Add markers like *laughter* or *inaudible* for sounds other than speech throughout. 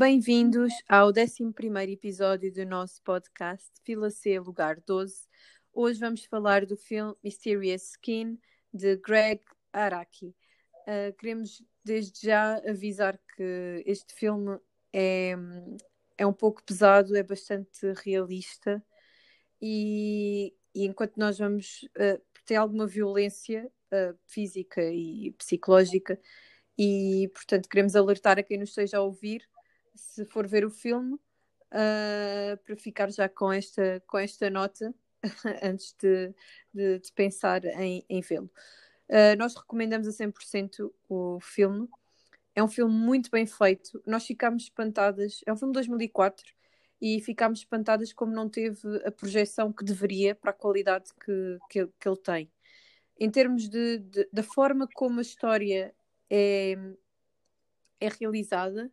Bem-vindos ao 11 episódio do nosso podcast Fila C Lugar 12. Hoje vamos falar do filme Mysterious Skin de Greg Araki. Uh, queremos desde já avisar que este filme é, é um pouco pesado, é bastante realista e, e enquanto nós vamos uh, ter alguma violência uh, física e psicológica e portanto queremos alertar a quem nos esteja a ouvir se for ver o filme uh, para ficar já com esta, com esta nota *laughs* antes de, de, de, pensar em, em vê-lo. Uh, nós recomendamos a 100% o filme. É um filme muito bem feito. Nós ficámos espantadas. É um filme de 2004 e ficámos espantadas como não teve a projeção que deveria para a qualidade que, que, que ele tem. Em termos de, de, da forma como a história é, é realizada,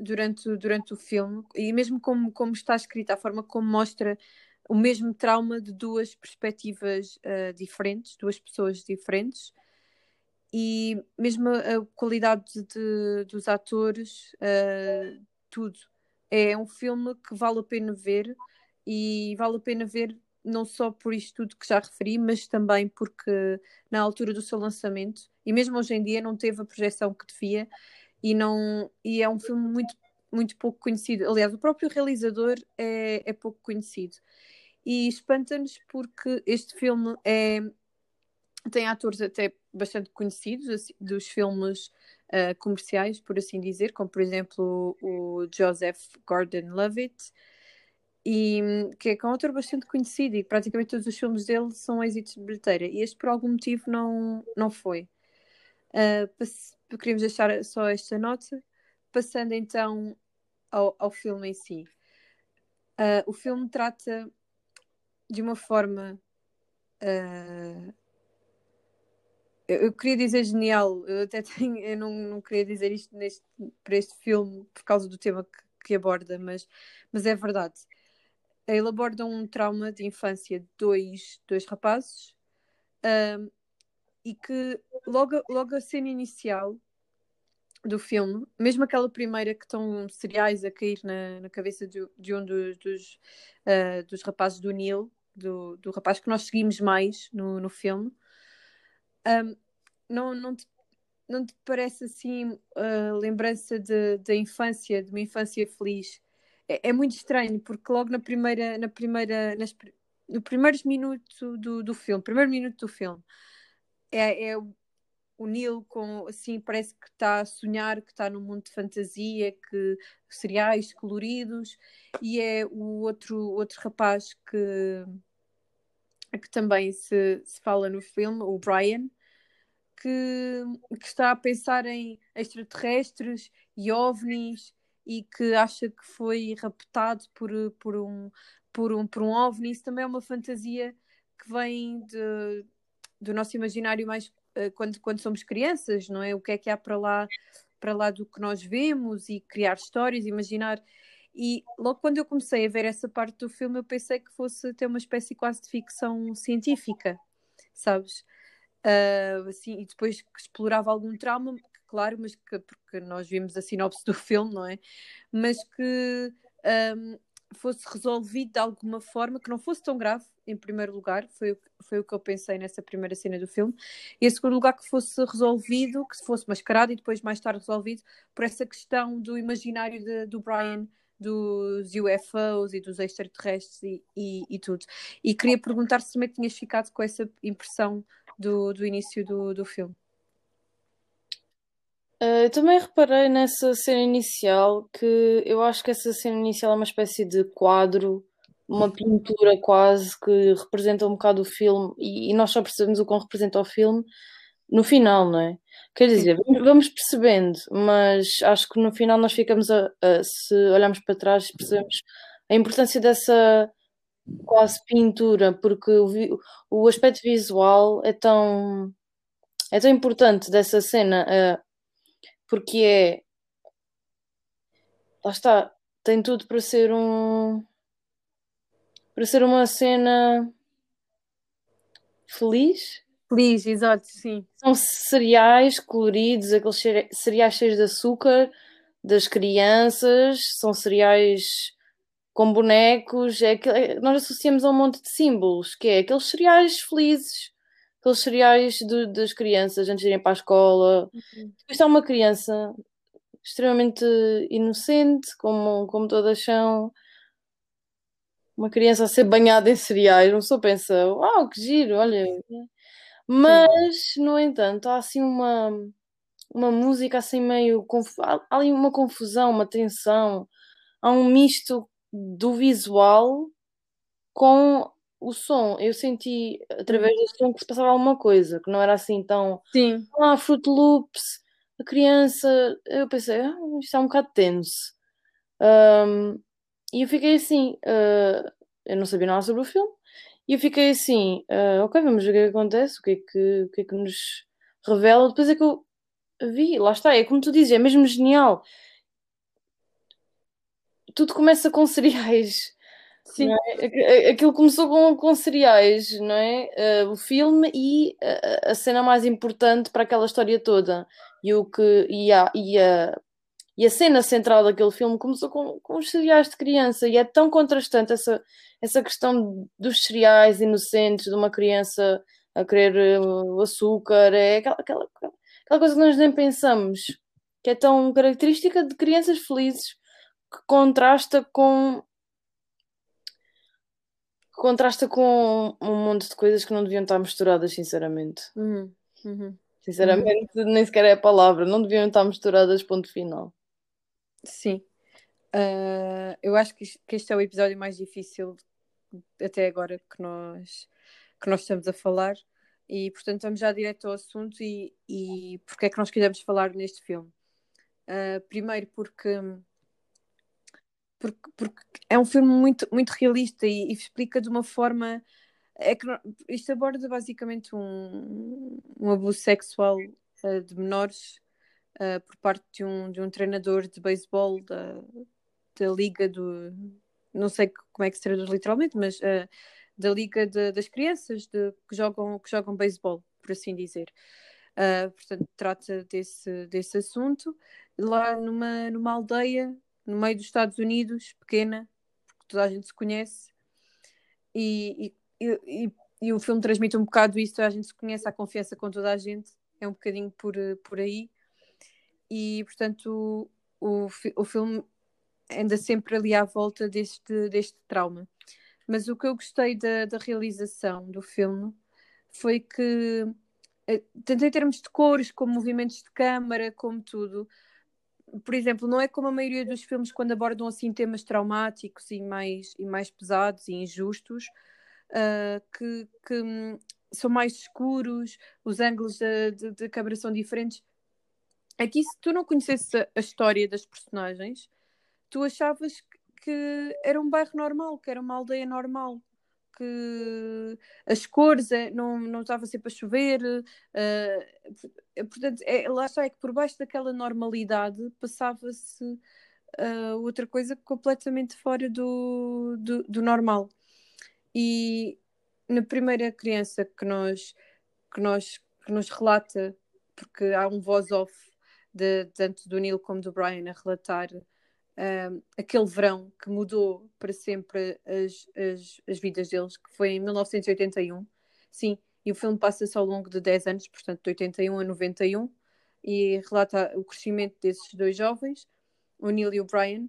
durante, durante o filme, e mesmo como, como está escrita, a forma como mostra o mesmo trauma de duas perspectivas uh, diferentes, duas pessoas diferentes, e mesmo a, qualidade de, dos atores, uh, tudo. É um filme que vale a pena ver, e vale a pena ver não só por isto tudo que já referi, mas também porque na altura do seu lançamento, e mesmo hoje em dia, não teve a projeção que devia e não e é um filme muito muito pouco conhecido. Aliás, o próprio realizador é, é pouco conhecido. E espanta-nos porque este filme é, tem atores até bastante conhecidos assim, dos filmes uh, comerciais, por assim dizer, como por exemplo o, Joseph Gordon-Levitt, e que é um ator bastante conhecido e praticamente todos os filmes dele são êxitos de bilheteira. E este por algum motivo não, não foi. Uh, queríamos deixar só esta nota. Passando então ao, ao filme em si. Uh, o filme trata de uma forma. Uh, eu, eu, queria dizer genial, eu até *laughs* tenho, eu não, não queria dizer isto neste, para este filme por causa do tema que, que aborda, mas, mas é verdade. Ele aborda um trauma de infância de dois, dois rapazes uh, e que logo, logo a cena inicial do filme, mesmo aquela primeira que estão cereais a cair na, na cabeça de, de um dos, dos, uh, dos rapazes do Neil, do, do rapaz que nós seguimos mais no, no filme, um, não, não, te, não te parece assim a uh, lembrança da infância, de uma infância feliz? É, é, muito estranho, porque logo na primeira, na primeira, nas, no primeiros minutos do, do filme, primeiro minuto do filme, é, é o Neil com assim parece que está a sonhar que está num mundo de fantasia que cereais coloridos e é o outro outro rapaz que que também se, se fala no filme o Brian que, que está a pensar em extraterrestres e ovnis e que acha que foi raptado por, por, um, por, um, por um ovni. Isso também é uma fantasia que vem de, do nosso imaginário mais eh, quando, quando somos crianças, não é? O que é que há para lá, para lá do que nós vemos e criar histórias, imaginar. E logo quando eu comecei a ver essa parte do filme, eu pensei que fosse ter uma espécie quase de ficção científica, sabes? Uh, assim, e depois que explorava algum trauma, claro, mas que, porque nós vimos a sinopse do filme, não é? Mas que um, fosse resolvido de alguma forma, que não fosse tão grave, em primeiro lugar, foi, foi o que eu pensei nessa primeira cena do filme, e em segundo lugar que fosse resolvido, que fosse mascarado e depois mais tarde resolvido por essa questão do imaginário de, do Brian dos UFOs e dos extraterrestres e, e, e, tudo. E queria perguntar se também tinhas ficado com essa impressão do, do início do, do filme. Uh, eu também reparei nessa cena inicial que eu acho que essa cena inicial é uma espécie de quadro, uma pintura quase que representa um bocado o filme e, e nós só percebemos o que representa o filme no final, não é? Quer dizer, vamos percebendo, mas acho que no final nós ficamos a, a se olharmos para trás percebemos a importância dessa quase pintura, porque o, o aspecto visual é tão é tão importante dessa cena. Porque é. Lá está, tem tudo para ser um. para ser uma cena. feliz. Feliz, exato, sim. São cereais coloridos, aqueles cereais cheios de açúcar, das crianças, são cereais com bonecos, é que é, nós associamos a um monte de símbolos, que é aqueles cereais felizes, aqueles cereais de, das crianças antes de irem para a escola. Uhum. Depois uma criança extremamente inocente, como, como todas são. Uma criança a ser banhada em cereais, uma pessoa pensa, uau, que giro, olha. Mas, Sim. no entanto, há assim uma, uma música assim meio. Há ali uma confusão, uma tensão, há um misto do visual com o som. Eu senti através do som que se passava alguma coisa, que não era assim tão. Sim. Ah, Fruit Loops, a criança. Eu pensei, ah, isto é um bocado tenso. Um, e eu fiquei assim. Uh, eu não sabia nada sobre o filme. E eu fiquei assim, uh, ok, vamos ver o que, é que acontece, o que é que, o que é que nos revela. Depois é que eu vi, lá está, é como tu dizes, é mesmo genial tudo começa com *laughs* cereais. Sim. É? Aquilo começou com, com cereais, não é? Uh, o filme e a, a, cena mais importante para aquela história toda. E, o que, e, a, e, a, e a cena central daquele filme começou com, com os cereais de criança. E é tão contrastante essa, essa questão dos cereais inocentes, de uma criança a querer o açúcar. É aquela, aquela, aquela coisa que nós nem pensamos, que é tão característica de crianças felizes que contrasta com contrasta com um monte de coisas que não deviam estar misturadas, sinceramente. Uhum. Uhum. Sinceramente, uhum. nem sequer é a palavra, não deviam estar misturadas, ponto final. Sim. Uh, eu acho que, este é o episódio mais difícil até agora que nós, que nós estamos a falar. E portanto vamos já direto ao assunto e, e porque é que nós quisemos falar neste filme. Uh, primeiro porque porque, porque é um filme muito, muito realista e, e explica de uma forma. É que isto aborda basicamente um, um abuso sexual uh, de menores uh, por parte de um, de um treinador de beisebol da, da Liga do. Não sei como é que se traduz literalmente, mas uh, da Liga de, das Crianças de, que jogam, que jogam beisebol, por assim dizer. Portanto, trata desse, desse assunto lá numa, numa aldeia no meio dos Estados Unidos, pequena, porque toda a gente se conhece, e, e, e, e o filme transmite um bocado isso, a gente se conhece, há confiança com toda a gente, é um bocadinho por, por aí, e portanto o, o, o filme anda sempre ali à volta deste, deste trauma. Mas o que eu gostei da, da realização do filme foi que, eh, tanto em termos de cores, como movimentos de câmara, como tudo, por exemplo, não é como a maioria dos filmes quando abordam assim temas traumáticos e mais, e mais pesados e injustos, uh, que, que um, são mais escuros, os ângulos da câmera são diferentes. Aqui, se tu não conhecesses a, história das personagens, tu achavas que era um bairro normal, que era uma aldeia normal que as cores é, não, não estava sempre a chover. Uh, portanto, é, lá está, é que por baixo daquela normalidade passava-se uh, outra coisa completamente fora do, do, do, normal. E na primeira criança que nós, que nós, que nos relata, porque há um voz-off tanto do Neil como do Brian a relatar aquele verão que mudou para sempre as, as, as vidas deles, que foi em 1981. Sim, e o filme passa-se ao longo de 10 anos, portanto, de 81 a 91, e relata o crescimento desses dois jovens, o Neil e o Brian.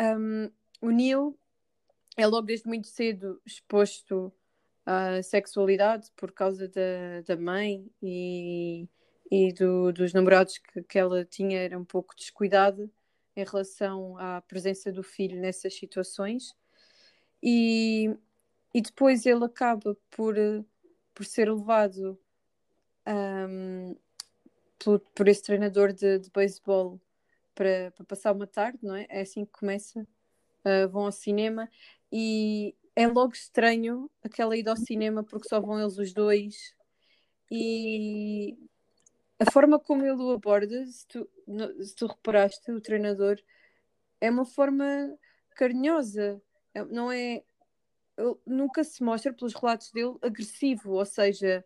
Um, o Neil é logo desde muito cedo exposto à sexualidade por causa da, da mãe e, e do, dos namorados que, que ela tinha, era um pouco descuidada em relação à presença do filho nessas situações e, e depois ele acaba por, por ser levado um, por, por esse treinador de, de beisebol para, para passar uma tarde, não é? É assim que começa. Uh, vão ao cinema e é logo estranho aquela ida ao cinema porque só vão eles os dois e a forma como ele o aborda, se tu, se tu reparaste, o treinador, é uma forma carinhosa. É, não é. Nunca se mostra, pelos relatos dele, agressivo, ou seja,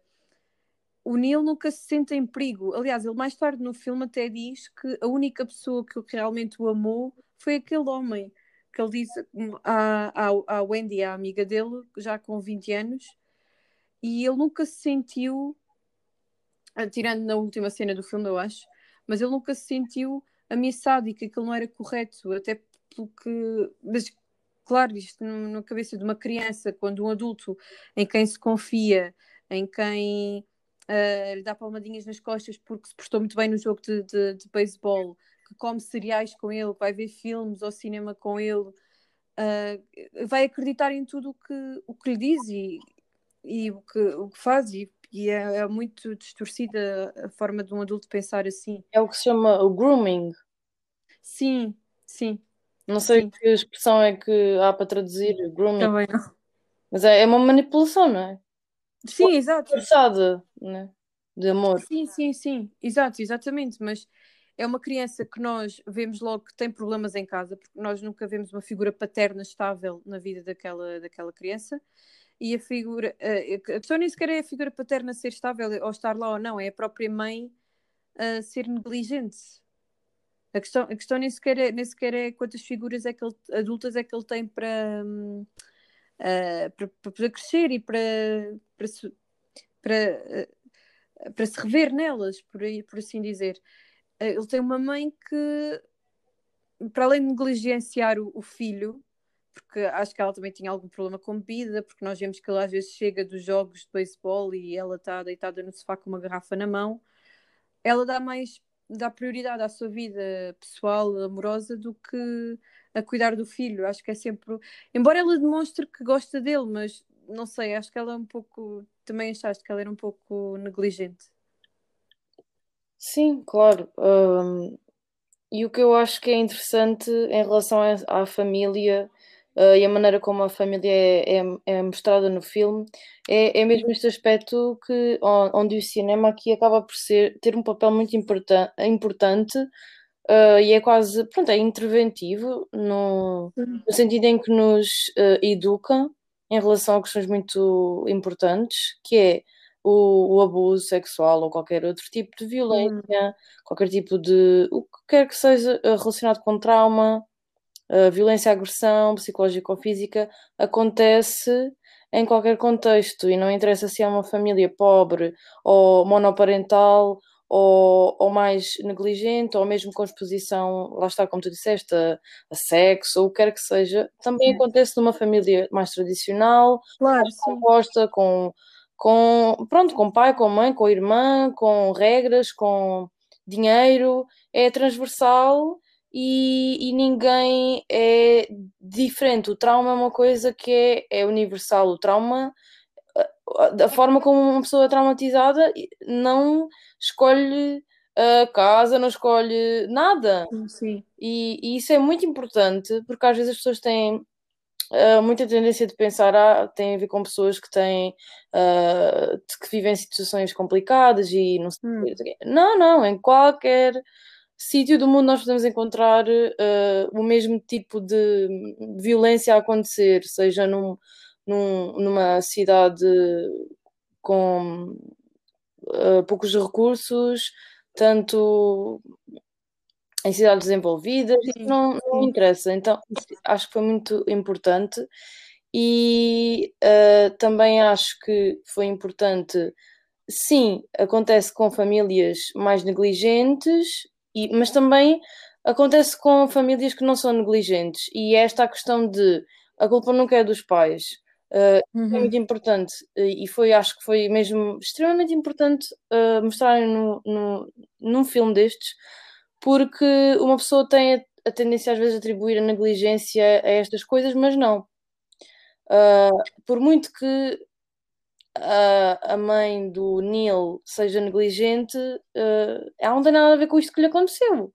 o Neil nunca se sente em perigo. Aliás, ele mais tarde no filme até diz que a única pessoa que realmente o amou foi aquele homem. Que ele diz à, à, à Wendy, a amiga dele, já com 20 anos, e ele nunca se sentiu, tirando na última cena do filme, eu acho, mas ele nunca se sentiu ameaçado e que aquilo não era correto, até porque. Mas, claro, isto na cabeça de uma criança, quando um adulto em quem se confia, em quem uh, lhe dá palmadinhas nas costas porque se prestou muito bem no jogo de, de, de beisebol, que come cereais com ele, que vai ver filmes ou cinema com ele, uh, vai acreditar em tudo o que, o que lhe diz e, e o, que, o que faz, e, e é, é, muito distorcida a forma de um adulto pensar assim. É o que se chama o grooming. Sim, sim. Não sei sim. que expressão é que há para traduzir grooming. Também não. Mas é, é uma manipulação, não é? Sim, exato. Forçada, né? De amor. Sim, sim, sim. Exato, exatamente. Mas é uma criança que nós vemos logo que tem problemas em casa, porque nós nunca vemos uma figura paterna estável na vida daquela, daquela criança. E a figura. A questão nem sequer é a figura paterna ser estável ou estar lá ou não, é a própria mãe a ser negligente. A questão, a questão nem, sequer é, nem sequer é quantas figuras é que ele, adultas é que ele tem para. Uh, para, para, poder crescer e para, para, se, para, uh, para se rever nelas, por, aí, por assim dizer. Uh, ele tem uma mãe que, para além de negligenciar o, o, filho, porque acho que ela também tinha algum problema com bebida, porque nós vemos que ela às vezes chega dos jogos de beisebol e ela está deitada no sofá com uma garrafa na mão, ela dá mais dá prioridade à sua vida pessoal, amorosa, do que a cuidar do filho. Acho que é sempre. Embora ela demonstre que gosta dele, mas não sei, acho que ela é um pouco. Também achaste que ela era um pouco negligente. Sim, claro. Um, e o que eu acho que é interessante em relação à, família uh, e a maneira como a família é, é, é mostrada no filme é, é, mesmo este aspecto que onde o cinema aqui acaba por ser, ter um papel muito importan importante Uh, e é quase, pronto, é interventivo no, no sentido em que nos uh, educa em relação a questões muito importantes, que é o, o, abuso sexual ou qualquer outro tipo de violência, uhum. qualquer tipo de o que quer que seja relacionado com trauma, uh, violência, agressão, psicológica ou física, acontece em qualquer contexto e não interessa se é uma família pobre ou monoparental ou, ou mais negligente, ou mesmo com exposição, lá está, como tu disseste, a, a sexo, ou o que quer que seja, também acontece numa família mais tradicional, claro, composta com, com, pronto, com pai, com mãe, com irmã, com regras, com dinheiro, é transversal e, e, ninguém é diferente. O trauma é uma coisa que é, é universal. O trauma da forma como uma pessoa traumatizada não escolhe a casa, não escolhe nada. Sim. E, e isso é muito importante porque às vezes as pessoas têm uh, muita tendência de pensar ah, tem a ver com pessoas que têm uh, que vivem situações complicadas e não sei hum. não, não, em qualquer sítio do mundo nós podemos encontrar uh, o mesmo tipo de violência a acontecer, seja num num, numa cidade com uh, poucos recursos, tanto em cidades desenvolvidas, não, não interessa. Então, acho que foi muito importante e uh, também acho que foi importante. Sim, acontece com famílias mais negligentes, e, mas também acontece com famílias que não são negligentes. E esta a questão de a culpa nunca é dos pais. Uh, uhum. É muito importante e foi, acho que foi mesmo extremamente importante uh, mostrarem no, no, num filme destes, porque uma pessoa tem a, a tendência às vezes a atribuir a negligência a estas coisas, mas não. Uh, por muito que a, a mãe do Neil seja negligente, uh, ela não tem nada a ver com isto que lhe aconteceu.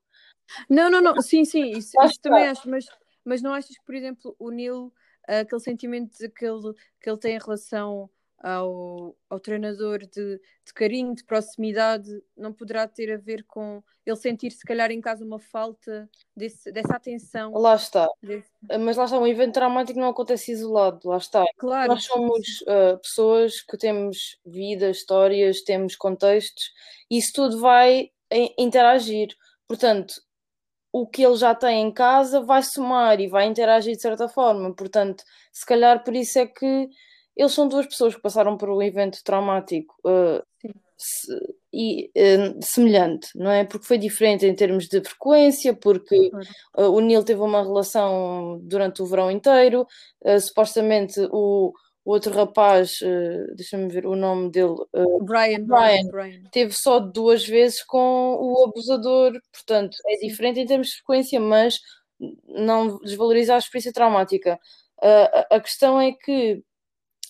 Não, não, não, *laughs* sim, sim, isso, isso também acho, mas, mas não achas que, por exemplo, o Neil aquele sentimento que ele, que ele tem em relação ao, ao treinador de, de carinho, de proximidade, não poderá ter a ver com ele sentir se calhar em casa uma falta desse, dessa atenção. Lá está. Desse... Mas lá está, um evento traumático não acontece isolado, lá está. Claro. Nós somos uh, pessoas que temos vida, histórias, temos contextos, e isso tudo vai interagir. Portanto, o que ele já tem em casa vai somar e vai interagir de certa forma. Portanto, se calhar por isso é que eles são duas pessoas que passaram por um evento traumático uh, se, e, uh, semelhante, não é? Porque foi diferente em termos de frequência, porque uh, o Neil teve uma relação durante o verão inteiro, supostamente o, o outro rapaz, deixa-me ver o nome dele, Brian, Brian, Brian, teve só duas vezes com o abusador, portanto é diferente em termos de frequência, mas não desvaloriza a experiência traumática. a questão é que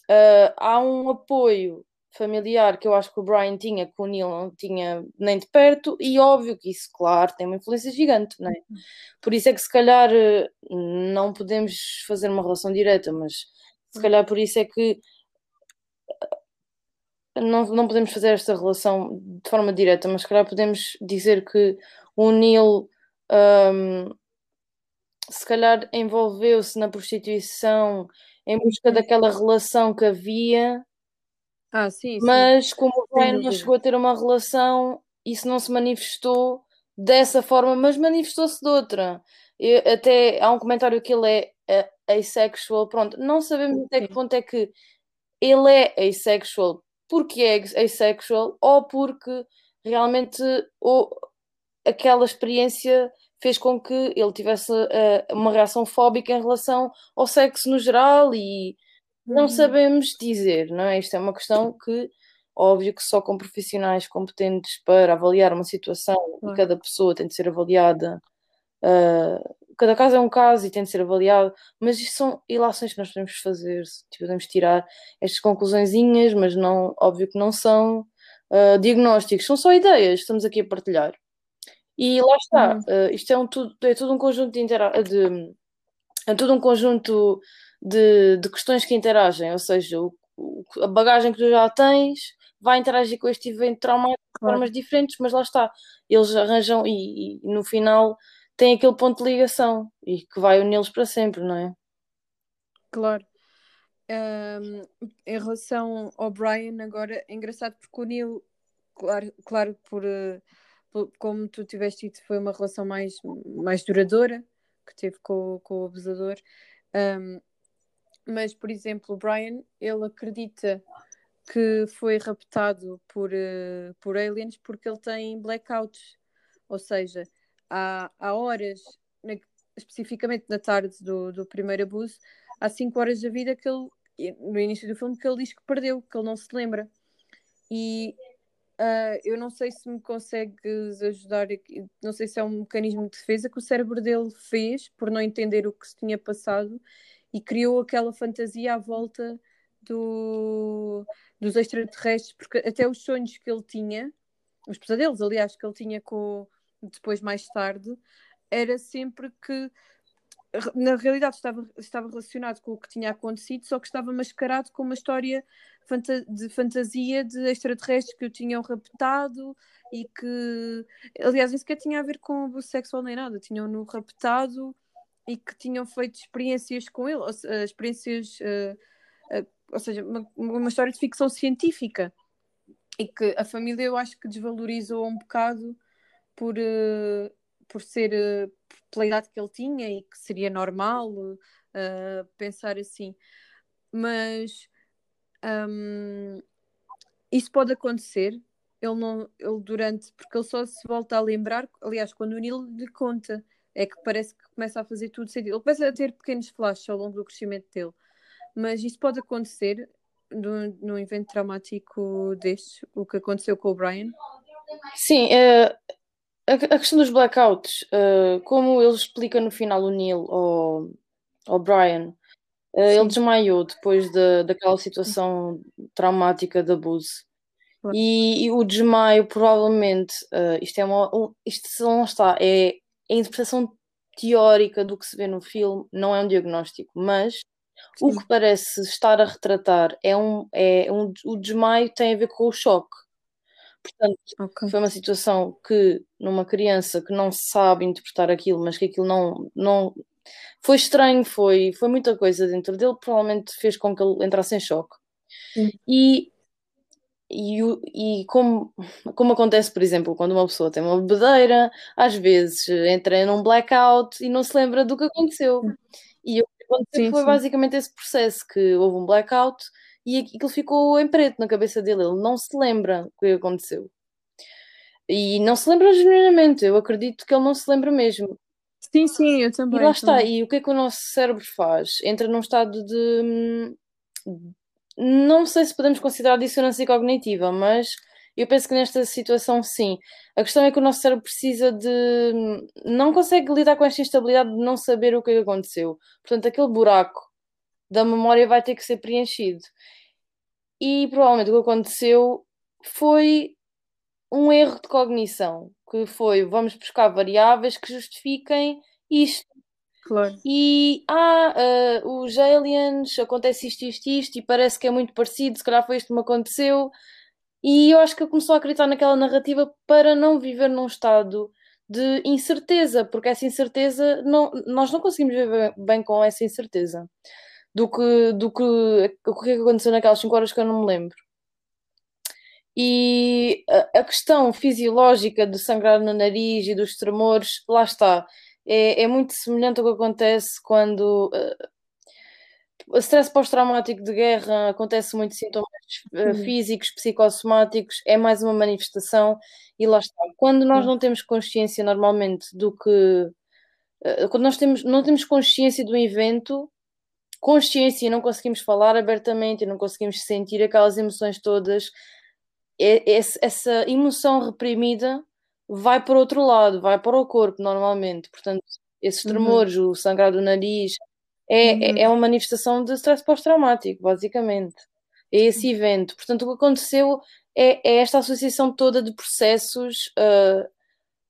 Uh, há um apoio familiar que eu acho que o Brian tinha, que o Neil não tinha nem de perto, e óbvio que isso, claro, tem uma influência gigante, não é? Uhum. Por isso é que se calhar eh, não podemos fazer uma relação direta, mas se calhar por isso é que eh, não, não podemos fazer esta relação de forma direta, mas se calhar podemos dizer que o Neil um, se calhar envolveu-se na prostituição em busca daquela relação que havia. Ah, sim, mas sim. como o Brian não chegou a ter uma relação, isso não se manifestou dessa forma, mas manifestou-se de outra. Eu, até há um comentário que ele é uh, asexual, pronto, não sabemos até que ponto é que ele é asexual porque é asexual ou porque realmente ou, aquela experiência fez com que ele tivesse uh, uma reação fóbica em relação ao sexo no geral e não uhum. sabemos dizer, não é? Isto é uma questão que, óbvio que só com profissionais competentes para avaliar uma situação e cada pessoa tem de ser avaliada, uh, cada caso é um caso e tem de ser avaliado, mas isto são ilações que nós podemos fazer, tipo, podemos tirar estas conclusõezinhas, mas não, óbvio que não são uh, diagnósticos, são só ideias, estamos aqui a partilhar. E lá está, uhum. uh, isto é, um, tudo, é tudo um conjunto de, intera de é tudo um conjunto de, de questões que interagem, ou seja, o, o, a bagagem que tu já tens vai interagir com este evento traumático de claro. formas diferentes, mas lá está, eles arranjam e, e, no final tem aquele ponto de ligação e que vai uni-los para sempre, não é? Claro. Um, em relação ao Brian, agora é engraçado porque o Neil, claro, claro por. Uh, como tu tiveste dito, foi uma relação mais, mais duradoura que teve com, com o abusador. Um, mas, por exemplo, o Brian, ele acredita que foi raptado por, uh, por aliens porque ele tem blackouts. Ou seja, há, há horas, na, especificamente na tarde do, do primeiro abuso, há 5 horas da vida que ele, no início do filme, que ele diz que perdeu, que ele não se lembra. E Uh, eu não sei se me consegues ajudar. Não sei se é um mecanismo de defesa que o cérebro dele fez por não entender o que se tinha passado e criou aquela fantasia à volta do, dos extraterrestres, porque até os sonhos que ele tinha, os pesadelos, aliás, que ele tinha com depois mais tarde, era sempre que na realidade estava, estava relacionado com o que tinha acontecido, só que estava mascarado com uma história de fantasia de extraterrestres que o tinham raptado e que, aliás, nem sequer tinha a ver com abuso sexual nem nada, tinham-no raptado e que tinham feito experiências com ele, experiências, uh, uh, ou seja, uma, uma, história de ficção científica e que a família eu acho que desvalorizou um bocado por, uh, por ser pela idade que ele tinha e que seria normal pensar assim, mas um, isso pode acontecer. Ele não, ele durante, porque ele só se volta a lembrar, aliás, quando o Nilo lhe conta, é que parece que começa a fazer tudo sentido. Ele começa a ter pequenos flashes ao longo do crescimento dele. Mas isso pode acontecer num, evento traumático deste, o que aconteceu com o Brian? Sim, uh, a, a, questão dos blackouts, uh, como ele explica no final o Neil ao, ao Brian, Uh, ele desmaiou depois de, daquela situação traumática de abuso. E, e, o desmaio, provavelmente, uh, isto é uma. Um, isto não está, é, é a interpretação teórica do que se vê no filme, não é um diagnóstico, mas O que parece estar a retratar é um, é um, o desmaio tem a ver com o choque. Portanto, okay. foi uma situação que, numa criança que não sabe interpretar aquilo, mas que aquilo não, não foi estranho, foi, foi muita coisa dentro dele, provavelmente fez com que ele entrasse em choque. Sim. E, e, e como, como acontece, por exemplo, quando uma pessoa tem uma bebedeira, às vezes entra num blackout e não se lembra do que aconteceu. E o que aconteceu sim, foi sim. basicamente esse processo, que houve um blackout e aquilo ficou em preto na cabeça dele, ele não se lembra o que aconteceu. E não se lembra genuinamente, eu acredito que ele não se lembra mesmo. Sim, sim, eu também. E lá está, e o que é que o nosso cérebro faz? Entra num estado de. Não sei se podemos considerar dissonância cognitiva, mas eu penso que nesta situação sim. A questão é que o nosso cérebro precisa de. não consegue lidar com esta instabilidade de não saber o que, é que aconteceu. Portanto, aquele buraco da memória vai ter que ser preenchido. E provavelmente o que aconteceu foi um erro de cognição que foi vamos buscar variáveis que justifiquem isto. Claro. E ah, uh, os aliens acontece isto, isto, isto, e parece que é muito parecido, se calhar foi isto que me aconteceu. E eu acho que ele começou a acreditar naquela narrativa para não viver num estado de incerteza, porque essa incerteza não, nós não conseguimos viver bem com essa incerteza do que, do que o que aconteceu naquelas 5 horas que eu não me lembro. E a, a questão fisiológica de sangrar no nariz e dos tremores, lá está. É, é muito semelhante ao que acontece quando uh, o stress pós-traumático de guerra acontece muito sintomas uh, físicos, psicossomáticos, é mais uma manifestação e lá está. Quando nós não temos consciência normalmente do que uh, quando nós temos, não temos consciência do evento, consciência e não conseguimos falar abertamente e não conseguimos sentir aquelas emoções todas, essa emoção reprimida vai para outro lado, vai para o corpo normalmente. Portanto, esses uhum. tremores, uhum. o sangrar do nariz, é, uhum. é, é uma manifestação de stress pós-traumático, basicamente. É esse evento. Portanto, o que aconteceu é, é esta associação toda de processos uh,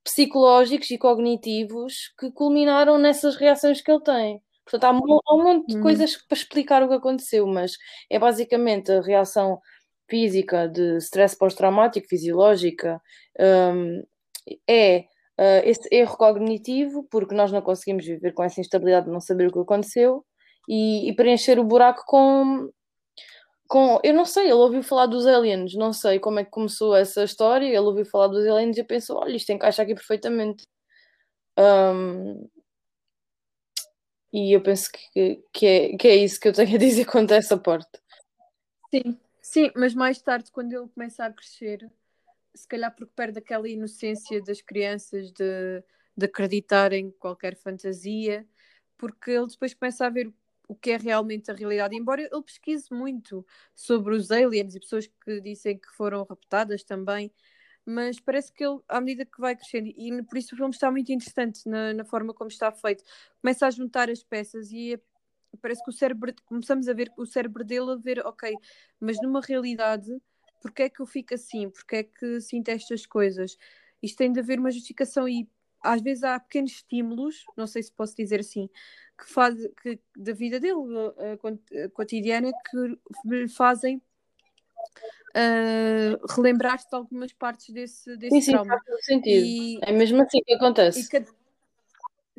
psicológicos e cognitivos que culminaram nessas reações que ele tem. Portanto, há, há um monte de uhum. coisas para explicar o que aconteceu, mas é basicamente a reação física, de stress pós-traumático, fisiológica, um, é uh, esse erro cognitivo, porque nós não conseguimos viver com essa instabilidade de não saber o que aconteceu, e, e preencher o buraco com, com. Eu não sei, ele ouviu falar dos aliens, não sei como é que começou essa história, ele ouviu falar dos aliens e pensou: olha, isto encaixa aqui perfeitamente. Um, e eu penso que, que, é, que é isso que eu tenho a dizer *laughs* quanto a essa parte. Sim, Sim, mas mais tarde, quando ele começa a crescer, se calhar porque perde aquela inocência das crianças de, de acreditar em qualquer fantasia, porque ele depois começa a ver o que é realmente a realidade. Embora ele pesquise muito sobre os aliens e pessoas que dizem que foram raptadas também, mas parece que ele, à medida que vai crescendo, e por isso o filme está muito interessante na, na forma como está feito, começa a juntar as peças e parece que o cérebro, começamos a ver o cérebro dele a ver, ok, mas numa realidade, porque é que eu fico assim? Porque é que sinto estas coisas? Isto tem de haver uma justificação e às vezes há pequenos estímulos, não sei se posso dizer assim, que faz que da vida dele uh, cotidiana que lhe fazem uh, de algumas partes desse, desse sim, sim, trauma. Faz sentido. E, é mesmo assim que acontece. Cada,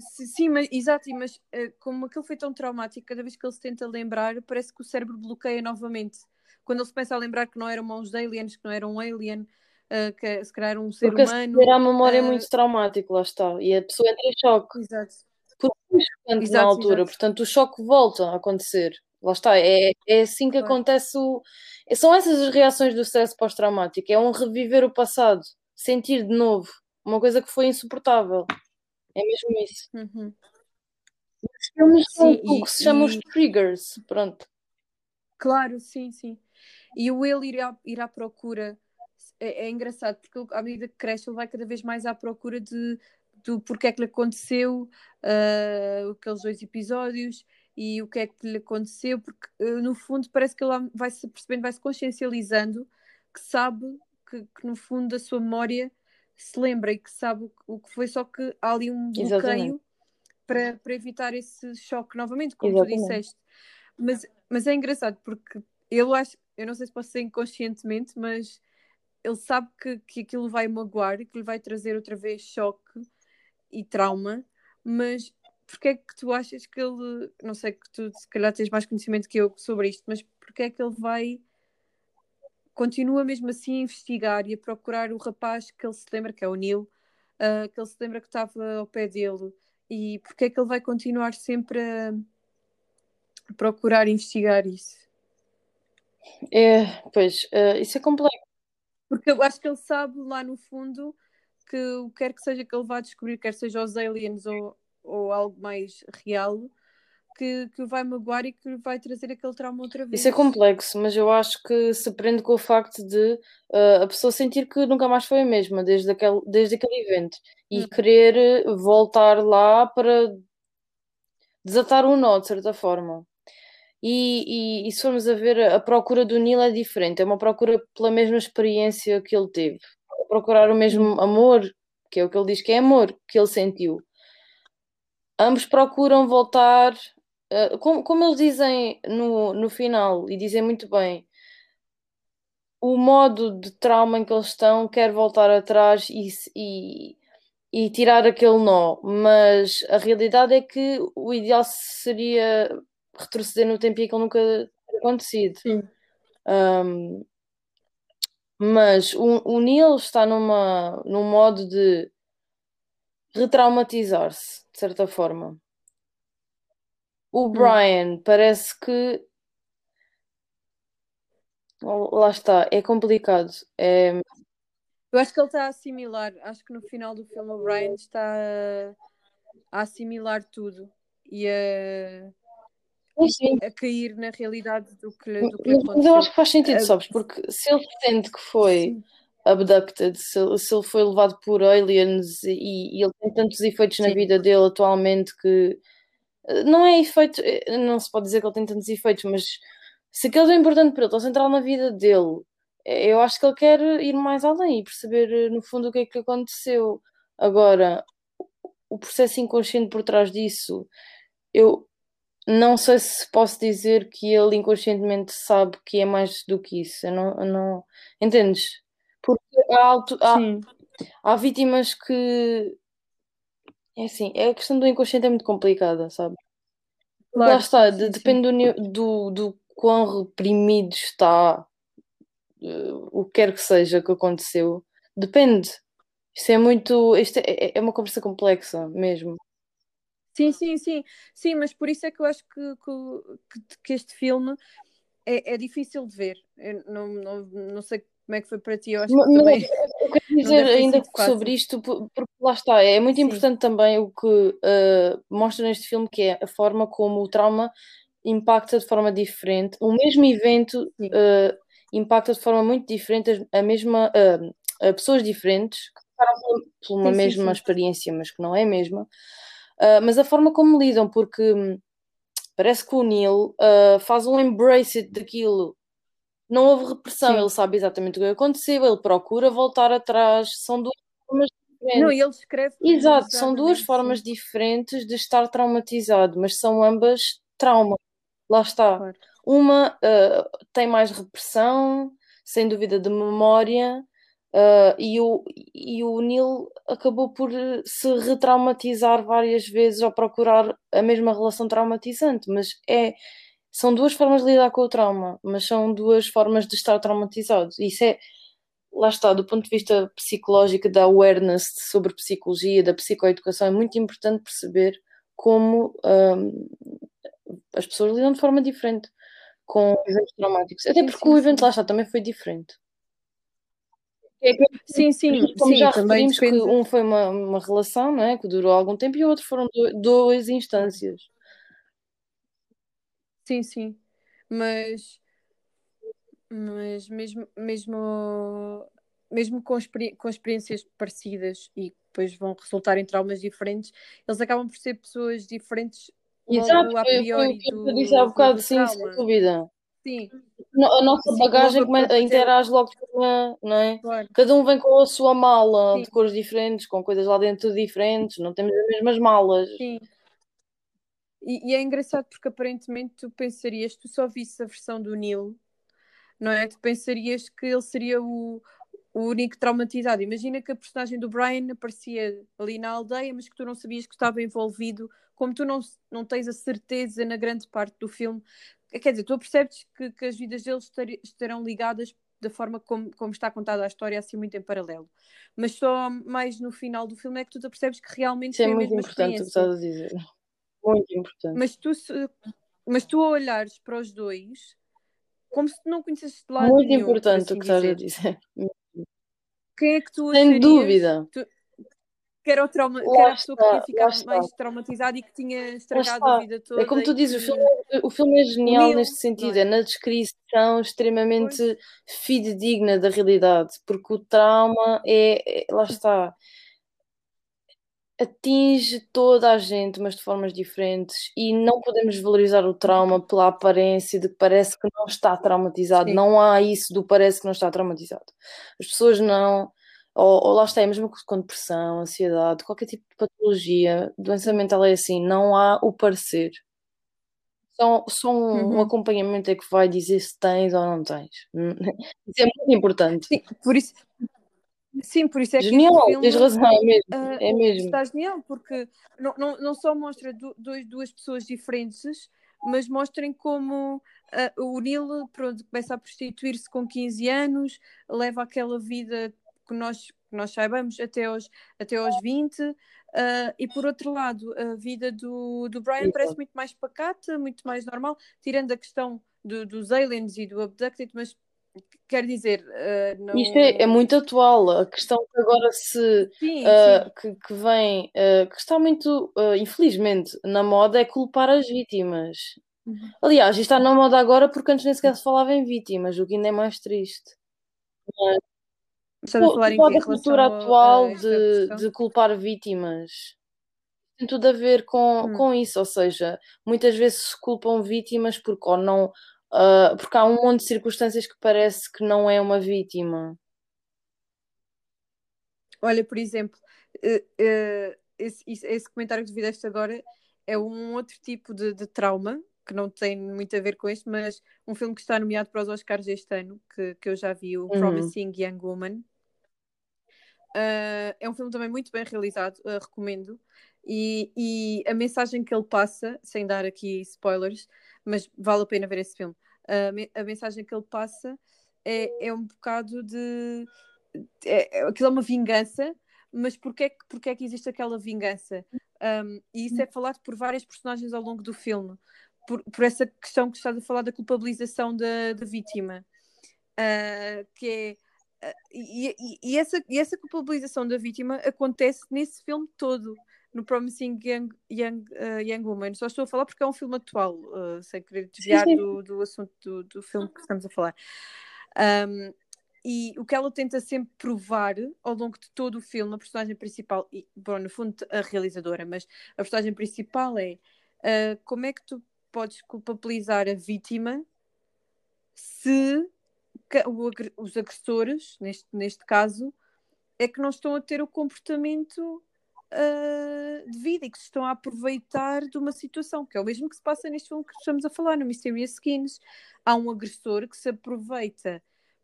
Sim, mas, exato, mas uh, como aquilo foi tão traumático, cada vez que ele se tenta lembrar, parece que o cérebro bloqueia novamente. Quando ele se pensa a lembrar que não eram mãos de aliens, que não era um alien, uh, que se calhar era um ser Porque humano. Porque a memória é muito traumático, lá está. E a pessoa entra em choque. Exato. Porque exato, na altura, exato. portanto o choque volta a acontecer. Lá está, é, é assim que acontece o. São essas as reações do stress pós-traumático, é um reviver o passado, sentir de novo, uma coisa que foi insuportável. É mesmo isso. Uhum. Os filmes são o que se chama os triggers, pronto. Claro, sim, sim. E o ele ir à, ir à procura é, é, engraçado, porque à medida que cresce, ele vai cada vez mais à procura de, do porquê é que lhe aconteceu uh, aqueles dois episódios e o que é que lhe aconteceu, porque uh, no fundo parece que ele vai se percebendo, vai se consciencializando que sabe que, que no fundo da sua memória se lembra e que sabe o que foi, só que há ali um bloqueio para, para evitar esse choque novamente, como Exatamente. tu disseste. Mas, mas é engraçado porque eu acho, eu não sei se posso ser inconscientemente, mas ele sabe que, que aquilo vai magoar e que lhe vai trazer outra vez choque e trauma, mas porque é que tu achas que ele, não sei que tu se calhar tens mais conhecimento que eu sobre isto, mas porque é que ele vai continua mesmo assim a investigar e a procurar o rapaz que ele se lembra, que é o Neil, uh, que ele se lembra que estava ao pé dele e porque é que ele vai continuar sempre a procurar investigar isso? É, pois, uh, isso é complexo. Porque eu acho que ele sabe lá no fundo que o que quer que seja que ele vá descobrir, quer seja os aliens ou, ou algo mais real, que, que o vai magoar e que vai trazer aquele trauma outra vez. Isso é complexo, mas eu acho que se prende com o facto de uh, a pessoa sentir que nunca mais foi a mesma desde aquele, desde aquele evento e hum. querer voltar lá para desatar um nó, de certa forma. E, e, e, se formos a ver, a procura do Neil é diferente, é uma procura pela mesma experiência que ele teve, procurar o mesmo amor, que é o que ele diz que é amor, que ele sentiu. Ambos procuram voltar, uh, como, como eles dizem no, no final, e dizem muito bem, o modo de trauma em que eles estão quer voltar atrás e, e, e tirar aquele nó, mas a realidade é que o ideal seria retroceder no tempo e aquilo nunca ter acontecido. Sim. Um, mas o, o Neil está numa, num modo de retraumatizar-se, de certa forma. O hum. Brian parece que. Lá está, é complicado. É... Eu acho que ele está a assimilar. Acho que no final do filme o Brian está a assimilar tudo e a Sim. a cair na realidade do que, do que Mas eu acho que faz sentido, sabes? Porque se ele sente que foi Sim. abducted, se, se, ele foi levado por aliens e, e ele tem tantos efeitos Sim. na vida dele atualmente que eh, não é efeito, eh, não se pode dizer que ele tem tantos efeitos, mas se aquilo é importante para ele, está central na vida dele, eh, eu acho que ele quer ir mais além e perceber no fundo o que é que aconteceu. Agora, o processo inconsciente por trás disso, eu, não sei se posso dizer que ele inconscientemente sabe que é mais do que isso. Eu não, eu não... Entendes? Porque há, alto, há, há vítimas que. É assim, a questão do inconsciente é muito complicada, sabe? Claro, Lá está, sim, depende do, do, do quão reprimido está uh, o que quer que seja que aconteceu. Depende. Isto é muito. Isto é, é uma conversa complexa mesmo. Sim, sim, sim, sim, mas por isso é que eu acho que, que, que este filme é, é, difícil de ver. Eu não, não, não sei como é que foi para ti, eu acho que mas, também. Eu quero dizer ainda sobre isto, porque lá está, é muito Sim. importante também o que uh, mostra neste filme, que é a forma como o trauma impacta de forma diferente. O mesmo evento uh, impacta de forma muito diferente a mesma uh, pessoas diferentes que passaram por uma sim, mesma sim. experiência, mas que não é a mesma. Uh, mas a forma como lidam, porque hum, parece que o Neil uh, faz um embrace daquilo. Não houve repressão, Sim. ele sabe exatamente o que aconteceu, ele procura voltar atrás. São duas formas diferentes. Não, ele escreve. Exato, são duas formas diferentes de estar traumatizado, mas são ambas trauma. Lá está. Claro. Uma uh, tem mais repressão, sem dúvida de memória, Uh, e, o, e o Neil acabou por eh, se retraumatizar várias vezes ao procurar a mesma relação traumatizante, mas é são duas formas de lidar com o trauma, mas são duas formas de estar traumatizado. Isso é, lá está, do ponto de vista psicológico, da awareness sobre psicologia, da psicoeducação, é muito importante perceber como um, as pessoas lidam de forma diferente com eventos traumáticos. Até porque o evento lá está também foi diferente. É que, sim, sim, como sim, já referimos que um foi uma, uma relação não é, que durou algum tempo e o outro foram duas instâncias. Sim, sim. Mas, mas mesmo, mesmo, mesmo com, experi com experiências parecidas e depois vão resultar em traumas diferentes, eles acabam por ser pessoas diferentes Exato, a priori. Foi, foi, eu disse há bocado, sim, sem dúvida. Sim. A nossa Sim, bagagem interage logo com a, não é? Claro. Cada um vem com a sua mala Sim. de cores diferentes, com coisas lá dentro diferentes, não temos as mesmas malas. Sim. E, e, é engraçado porque aparentemente tu pensarias, tu só visse a versão do Neil, não é? Tu pensarias que ele seria o, o único traumatizado. Imagina que a personagem do Brian aparecia ali na aldeia, mas que tu não sabias que estava envolvido, como tu não, não tens a certeza na grande parte do filme. Quer dizer, tu percebes que, que as vidas deles estarão ligadas da forma como, como está contada a história, assim muito em paralelo. Mas só mais no final do filme é que tu te percebes que realmente Isso é muito importante o que estás a dizer. Muito importante. Mas tu, se, mas tu a olhares para os dois, como se tu não conhecesses de lado Muito nenhum, importante assim o que estás a dizer. Quem é que tu Sem dúvida. Tu, que era, o trauma, que era a pessoa que tinha ficado mais traumatizada e que tinha estragado a vida toda. É como tu dizes, que... o, filme, é, o filme é genial Neil, neste sentido, é? é? na descrição extremamente pois. fidedigna da realidade, porque o trauma é, é lá está, atinge toda a gente, mas de formas diferentes, e não podemos valorizar o trauma pela aparência de que parece que não está traumatizado. Sim. Não há isso do parece que não está traumatizado. As pessoas não. Ou, ou lá está, é mesmo com depressão, ansiedade, qualquer tipo de patologia, doença mental é assim, não há o parecer. Só, só um, uhum. um acompanhamento é que vai dizer se tens ou não tens. *laughs* Isso é muito importante. Sim, por isso, Sim, por isso é genial, que filme, tens razão, é mesmo. Uh, é mesmo. Está genial, porque não, não, não só mostra dois, duas pessoas diferentes, mas mostrem como uh, o Neil pronto, começa a prostituir-se com 15 anos, leva aquela vida que nós, que nós saibamos até aos, até aos 20, uh, e por outro lado, a vida do, do Brian Exato. parece muito mais pacata, muito mais normal, tirando a questão do, dos aliens e do Abducted, mas quer dizer, uh, não... Isto é, é, muito atual. A questão que agora se sim, uh, sim. Que, que, vem, uh, que está muito, infelizmente, na moda é culpar as vítimas. Uhum. Aliás, isto está na moda agora porque antes nem sequer se falava em vítimas, o que ainda é mais triste. Mas, Estás a falar em toda a cultura atual de, de culpar vítimas tem tudo a ver com, hum. com isso, ou seja, muitas vezes se culpam vítimas porque ou não Uh, porque há um monte de circunstâncias que parece que não é uma vítima. Olha, por exemplo, uh, uh, esse, esse, comentário que tu fizeste agora é um outro tipo de, de, trauma que não tem muito a ver com este, mas um filme que está nomeado para os Oscars este ano, que, que eu já vi, o uhum. Promising Young Woman. É um filme também muito bem realizado, recomendo. E, e a mensagem que ele passa, sem dar aqui spoilers, mas vale a pena ver esse filme. Uh, a mensagem que ele passa é, é um bocado de. É, aquilo é uma vingança, mas porquê, é porquê é que existe aquela vingança? Um, e isso é falado por várias personagens ao longo do filme, por, por essa questão que estás a falar da culpabilização da, da vítima, uh, que é. E, e, e, essa, e essa culpabilização da vítima acontece nesse filme todo no Promising Young, Young, uh, Young Woman. Só estou a falar porque é um filme atual, uh, sem querer desviar do, do assunto do, do filme que estamos a falar. Um, e o que ela tenta sempre provar ao longo de todo o filme, a personagem principal, e bom, no fundo a realizadora, mas a personagem principal é uh, como é que tu podes culpabilizar a vítima se os agressores, neste, neste caso, é que não estão a ter o comportamento uh, de vida e que se estão a aproveitar de uma situação, que é o mesmo que se passa neste filme que estamos a falar, no Mysterious Skins. Há um agressor que se aproveita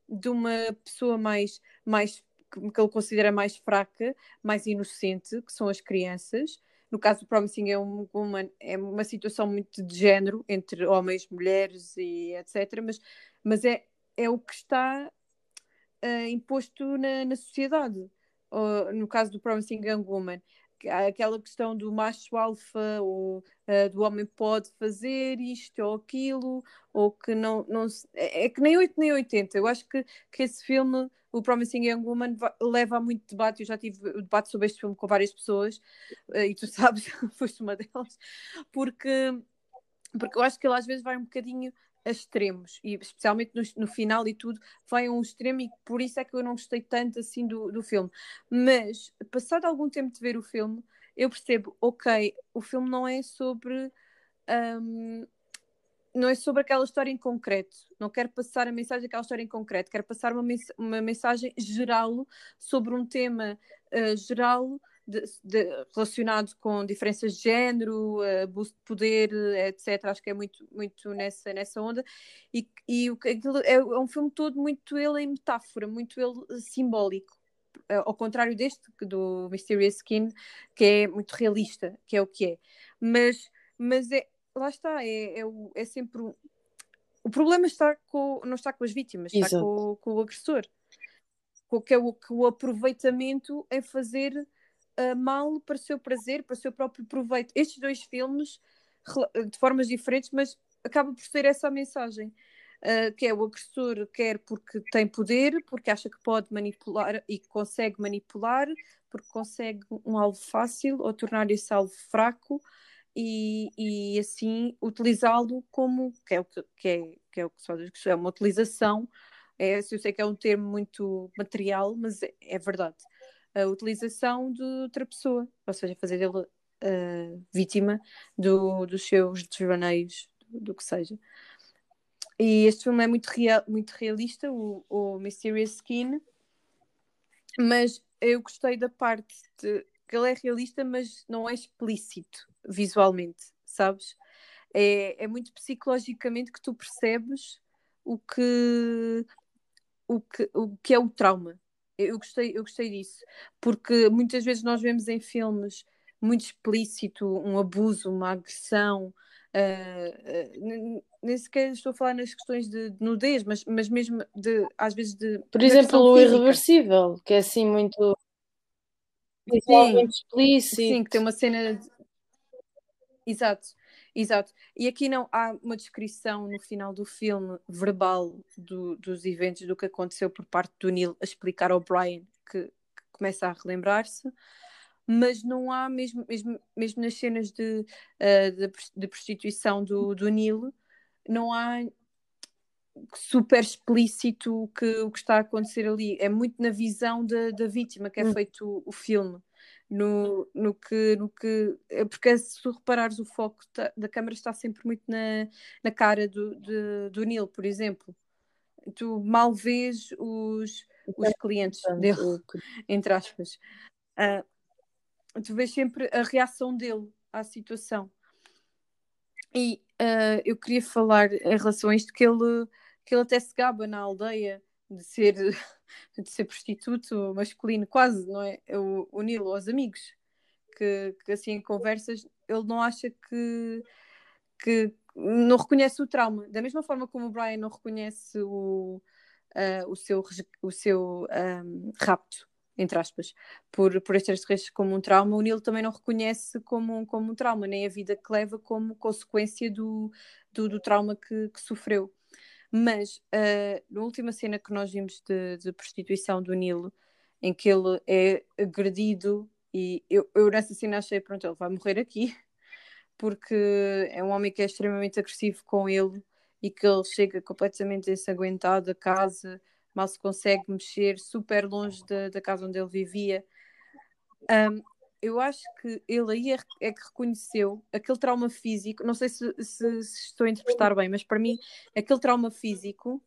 de uma pessoa mais, mais que ele considera mais fraca, mais inocente, que são as crianças. No caso do Promising é uma, é uma situação muito de género entre homens, mulheres e etc. Mas, mas é, é o que está uh, imposto na, na sociedade uh, no caso do Promising Young Woman, aquela questão do macho alfa ou uh, do homem pode fazer isto ou aquilo, ou que não, não é, é que nem 8 nem 80. Eu acho que, que esse filme, o Promising Young Woman, leva a muito debate. Eu já tive debate sobre este filme com várias pessoas, uh, e tu *laughs* sabes, foste uma delas, porque, porque eu acho que ele às vezes vai um bocadinho a extremos, e especialmente no, no, final e tudo, vai a um extremo e por isso é que eu não gostei tanto assim do, do filme. Mas, passado algum tempo de ver o filme, eu percebo, ok, o filme não é sobre. Um, não é sobre aquela história em concreto, não quero passar a mensagem daquela história em concreto, quero passar uma, mens uma mensagem geral sobre um tema uh, geral de, de, relacionado com diferenças de género, abuso de poder, etc. Acho que é muito, muito nessa, nessa onda. E, e aquilo é, é um filme todo muito ele em metáfora, muito ele simbólico. Ao contrário deste, do Mysterious Skin, que é muito realista, que é o que é. Mas, mas é, lá está, é, é, é sempre. O problema está com, não está com as vítimas, está com, com o agressor com que é o, que o aproveitamento em fazer uh, mal para o seu prazer, para o seu próprio proveito. Estes dois filmes, de formas diferentes, mas acaba por ser essa a mensagem. Uh, que é o agressor quer porque tem poder, porque acha que pode manipular e consegue manipular, porque consegue um alvo fácil ou tornar esse alvo fraco e, e assim utilizá-lo como que é o que, que é, que é o que se é uma utilização é, eu sei que é um termo muito material, mas é, é verdade. A utilização de outra pessoa, ou seja, fazer dele uh, vítima do, dos seus desvaneios, do, do, que seja. E este filme é muito, real, muito realista, o, o Mysterious Skin, mas eu gostei da parte de, que ele é realista, mas não é explícito visualmente, sabes? É, é muito psicologicamente que tu percebes o que o que, o que é o trauma. Eu gostei, eu gostei disso, porque muitas vezes nós vemos em filmes muito explícito um abuso, uma agressão. Uh, uh, nem sequer estou a falar nas questões de, de nudez, mas, mas mesmo de, às vezes de. Por exemplo, o física. irreversível, que é assim muito. Sim, explícito. Sim, que tem uma cena. De... Exato. Exato. E aqui não há uma descrição no final do filme verbal do, dos eventos, do que aconteceu por parte do Neil a explicar ao Brian que, que começa a relembrar-se, mas não há mesmo, mesmo, mesmo nas cenas de, uh, de, de, prostituição do, do Neil, não há super explícito o que, o que está a acontecer ali. É muito na visão da, da vítima que é hum. feito o, o filme no, no, que, no que. É porque se tu reparares, o foco da, da câmera está sempre muito na, na cara do, de, do Neil, por exemplo. Tu mal vês os, os clientes dele, *laughs* entre aspas. Uh, tu vês sempre a reação dele à situação. E uh, eu queria falar em relação a isto que ele, que ele até se gaba na aldeia de ser, *laughs* de ser prostituto masculino, quase, não é? O, o Nilo, aos amigos, que, que assim em conversas, ele não acha que, que não reconhece o trauma. Da mesma forma como o Brian não reconhece o, uh, o seu, o seu um, rapto, entre aspas, por, por extraterrestres como um trauma, o Neil também não reconhece como, como um trauma, nem a vida que leva como consequência do, do, do trauma que, que sofreu. Mas uh, na última cena que nós vimos de, de, prostituição do Nilo, em que ele é agredido, e eu, eu nessa cena achei, pronto, ele vai morrer aqui, *laughs* porque é um homem que é extremamente agressivo com ele e que ele chega completamente ensanguentado a casa, mal se consegue mexer, super longe da, casa onde ele vivia. Um, eu acho que ele aí é, é, que reconheceu aquele trauma físico, não sei se, se, se, estou a interpretar bem, mas para mim, aquele trauma físico,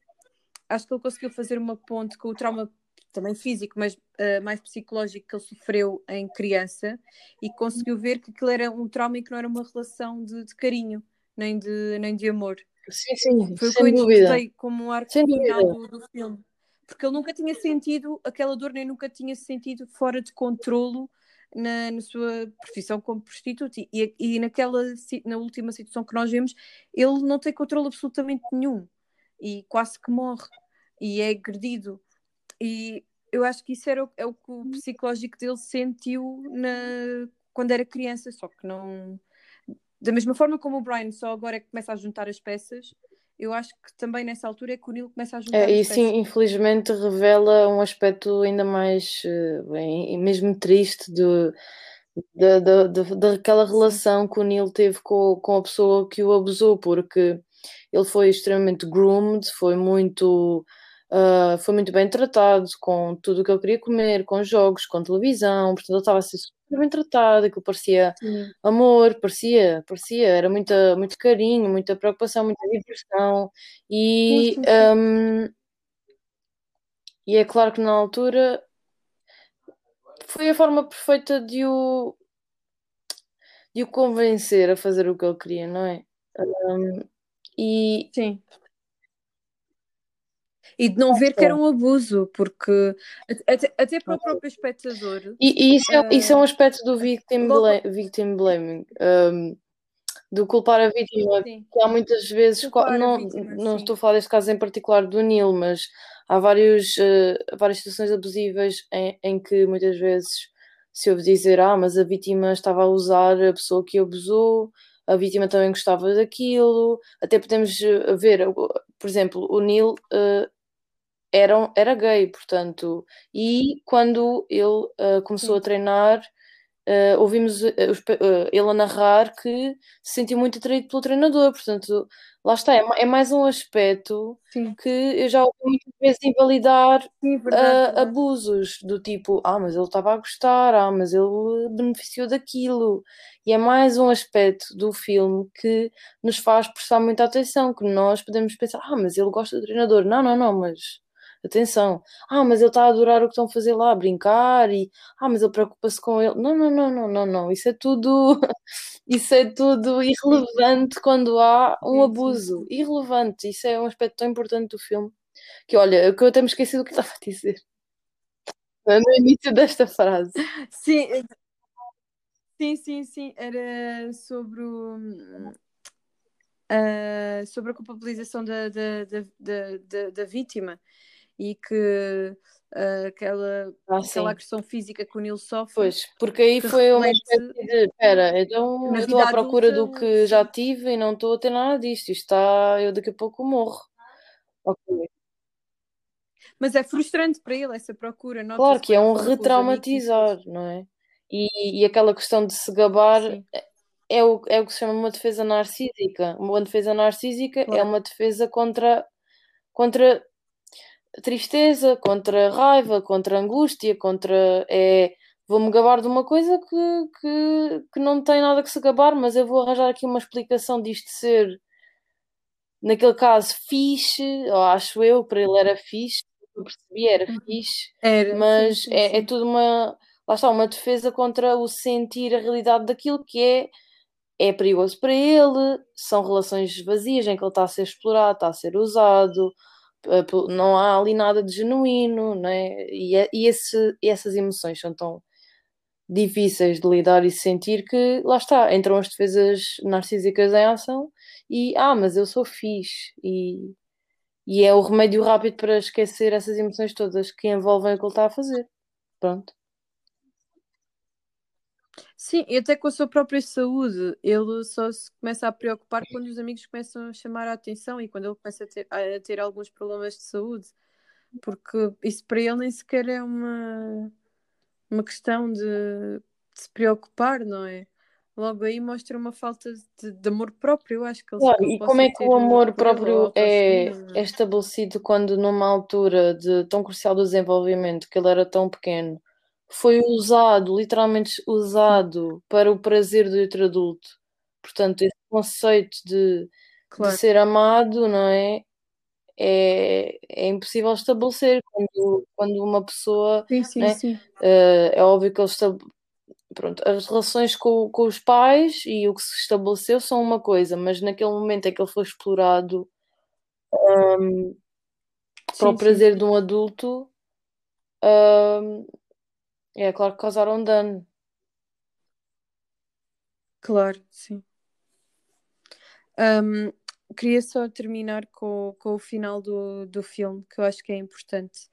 acho que ele conseguiu fazer uma ponte com o trauma também físico, mas uh, mais psicológico que ele sofreu em criança e conseguiu ver que aquilo era um trauma e que não era uma relação de, de carinho, nem de, nem de amor. Sim, sim, Foi o que eu interpretei como um arco final do, do filme. Porque ele nunca tinha sentido aquela dor, nem nunca tinha sentido fora de controlo na, na sua profissão como prostituta. E, e naquela na última situação que nós vemos ele não tem controle absolutamente nenhum. E quase que morre. E é agredido. E eu acho que isso era o, é o que o psicológico dele sentiu na, quando era criança, só que não da mesma forma como o Brian só agora é que começa a juntar as peças eu acho que também nessa altura é que o Neil começa a juntar é, e sim, infelizmente revela um aspecto ainda mais eh, bem, mesmo triste de, de, de, de, daquela relação que o Neil teve com, com a pessoa que o abusou, porque ele foi extremamente groomed, foi muito Uh, foi muito bem tratado com tudo o que eu queria comer, com jogos, com televisão, portanto ele estava a ser super bem tratado, aquilo parecia Sim. amor, parecia, parecia, era muita, muito carinho, muita preocupação, muita diversão e, um, e é claro que na altura foi a forma perfeita de o, de o convencer a fazer o que ele queria, não é? Um, e Sim. E de não ver que era um abuso, porque até, até para o próprio espectador. E, e isso, é, uh, isso é um aspecto do victim, bla victim blaming. Um, do culpar a vítima, sim. que há muitas vezes, não, vítima, não estou a falar deste caso em particular do Neil, mas há vários, uh, várias situações abusivas em, em, que muitas vezes se ouve dizer, ah, mas a vítima estava a usar a pessoa que abusou, a vítima também gostava daquilo, até podemos eh, ver, por exemplo, o Neil uh, era, era gay, portanto, e quando ele uh, começou a treinar, uh, ouvimos uh, ele a narrar que se sentiu muito atraído pelo treinador, portanto, lá está, é, é mais um aspecto Sim. que eu já ouvi muitas vezes invalidar Sim, verdade, abusos, do tipo, ah, mas ele estava a gostar, ah, mas ele beneficiou daquilo, e é mais um aspecto do filme que nos faz prestar muita atenção, que nós podemos pensar, ah, mas ele gosta do treinador, não, não, não, mas atenção, ah, mas ele está a adorar o que estão a fazer lá, a brincar, e ah, mas ele preocupa-se com ele. Não, não, não, não, não, não. Isso é tudo, *laughs* isso é tudo irrelevante quando há um abuso. Irrelevante. Isso é um aspecto tão importante do filme. Que olha, que eu até me esqueci do que estava a dizer. *laughs* No início desta frase. Sim, sim, sim, sim. Era sobre o. Uh, sobre a culpabilização da, da, da, da, da vítima e que uh, aquela, ah, aquela agressão física que o Nil sofre. Pois, porque aí foi uma espécie de espera, então eu estou à procura do que já tive e não estou a ter nada disto. Isto está, eu daqui a pouco morro. Mas é frustrante para ele essa procura, Claro que é um retraumatizar, não é? E, e aquela questão de se gabar é o, é o que se chama uma defesa narcísica. Uma defesa narcísica é claro. é uma defesa contra, contra tristeza, contra raiva, contra angústia, contra. É, vou-me gabar de uma coisa que, que, que não tem nada que se gabar, mas eu vou arranjar aqui uma explicação disto ser, naquele caso, fixe, ou acho eu, para ele era fixe, eu percebi, era uhum. fixe, era, mas sim, sim, é, sim. é tudo uma. Lá está, uma defesa contra o sentir a realidade daquilo que é é perigoso para ele, são relações vazias em que ele está a ser explorado, está a ser usado, não há ali nada de genuíno, né? e, é, e esse, essas emoções são tão difíceis de lidar e sentir que lá está, entram as defesas narcísicas em ação e ah, mas eu sou fixe e, e é o remédio rápido para esquecer essas emoções todas que envolvem o que ele está a fazer. Pronto. Sim, e até com a sua própria saúde, ele só se começa a preocupar quando os amigos começam a chamar a atenção e quando ele começa a ter, a ter alguns problemas de saúde, porque isso para ele nem sequer é uma, uma questão de, de se preocupar, não é? Logo aí mostra uma falta de, de amor próprio, eu acho que ele claro, E como é que o amor próprio é, é estabelecido quando numa altura de tão crucial do desenvolvimento, que ele era tão pequeno, foi usado, literalmente usado para o prazer do outro adulto. Portanto, esse conceito de, claro. de ser amado, não é? É, é impossível estabelecer quando, quando uma pessoa. Sim, sim, né? sim. Uh, é óbvio que eles pronto, as relações com, com os pais e o que se estabeleceu são uma coisa, mas naquele momento em que ele foi explorado um, para sim, o prazer sim. de um adulto, um, é claro que causaram dano. Claro, sim. Um, queria só terminar com, com o final do, do filme, que eu acho que é importante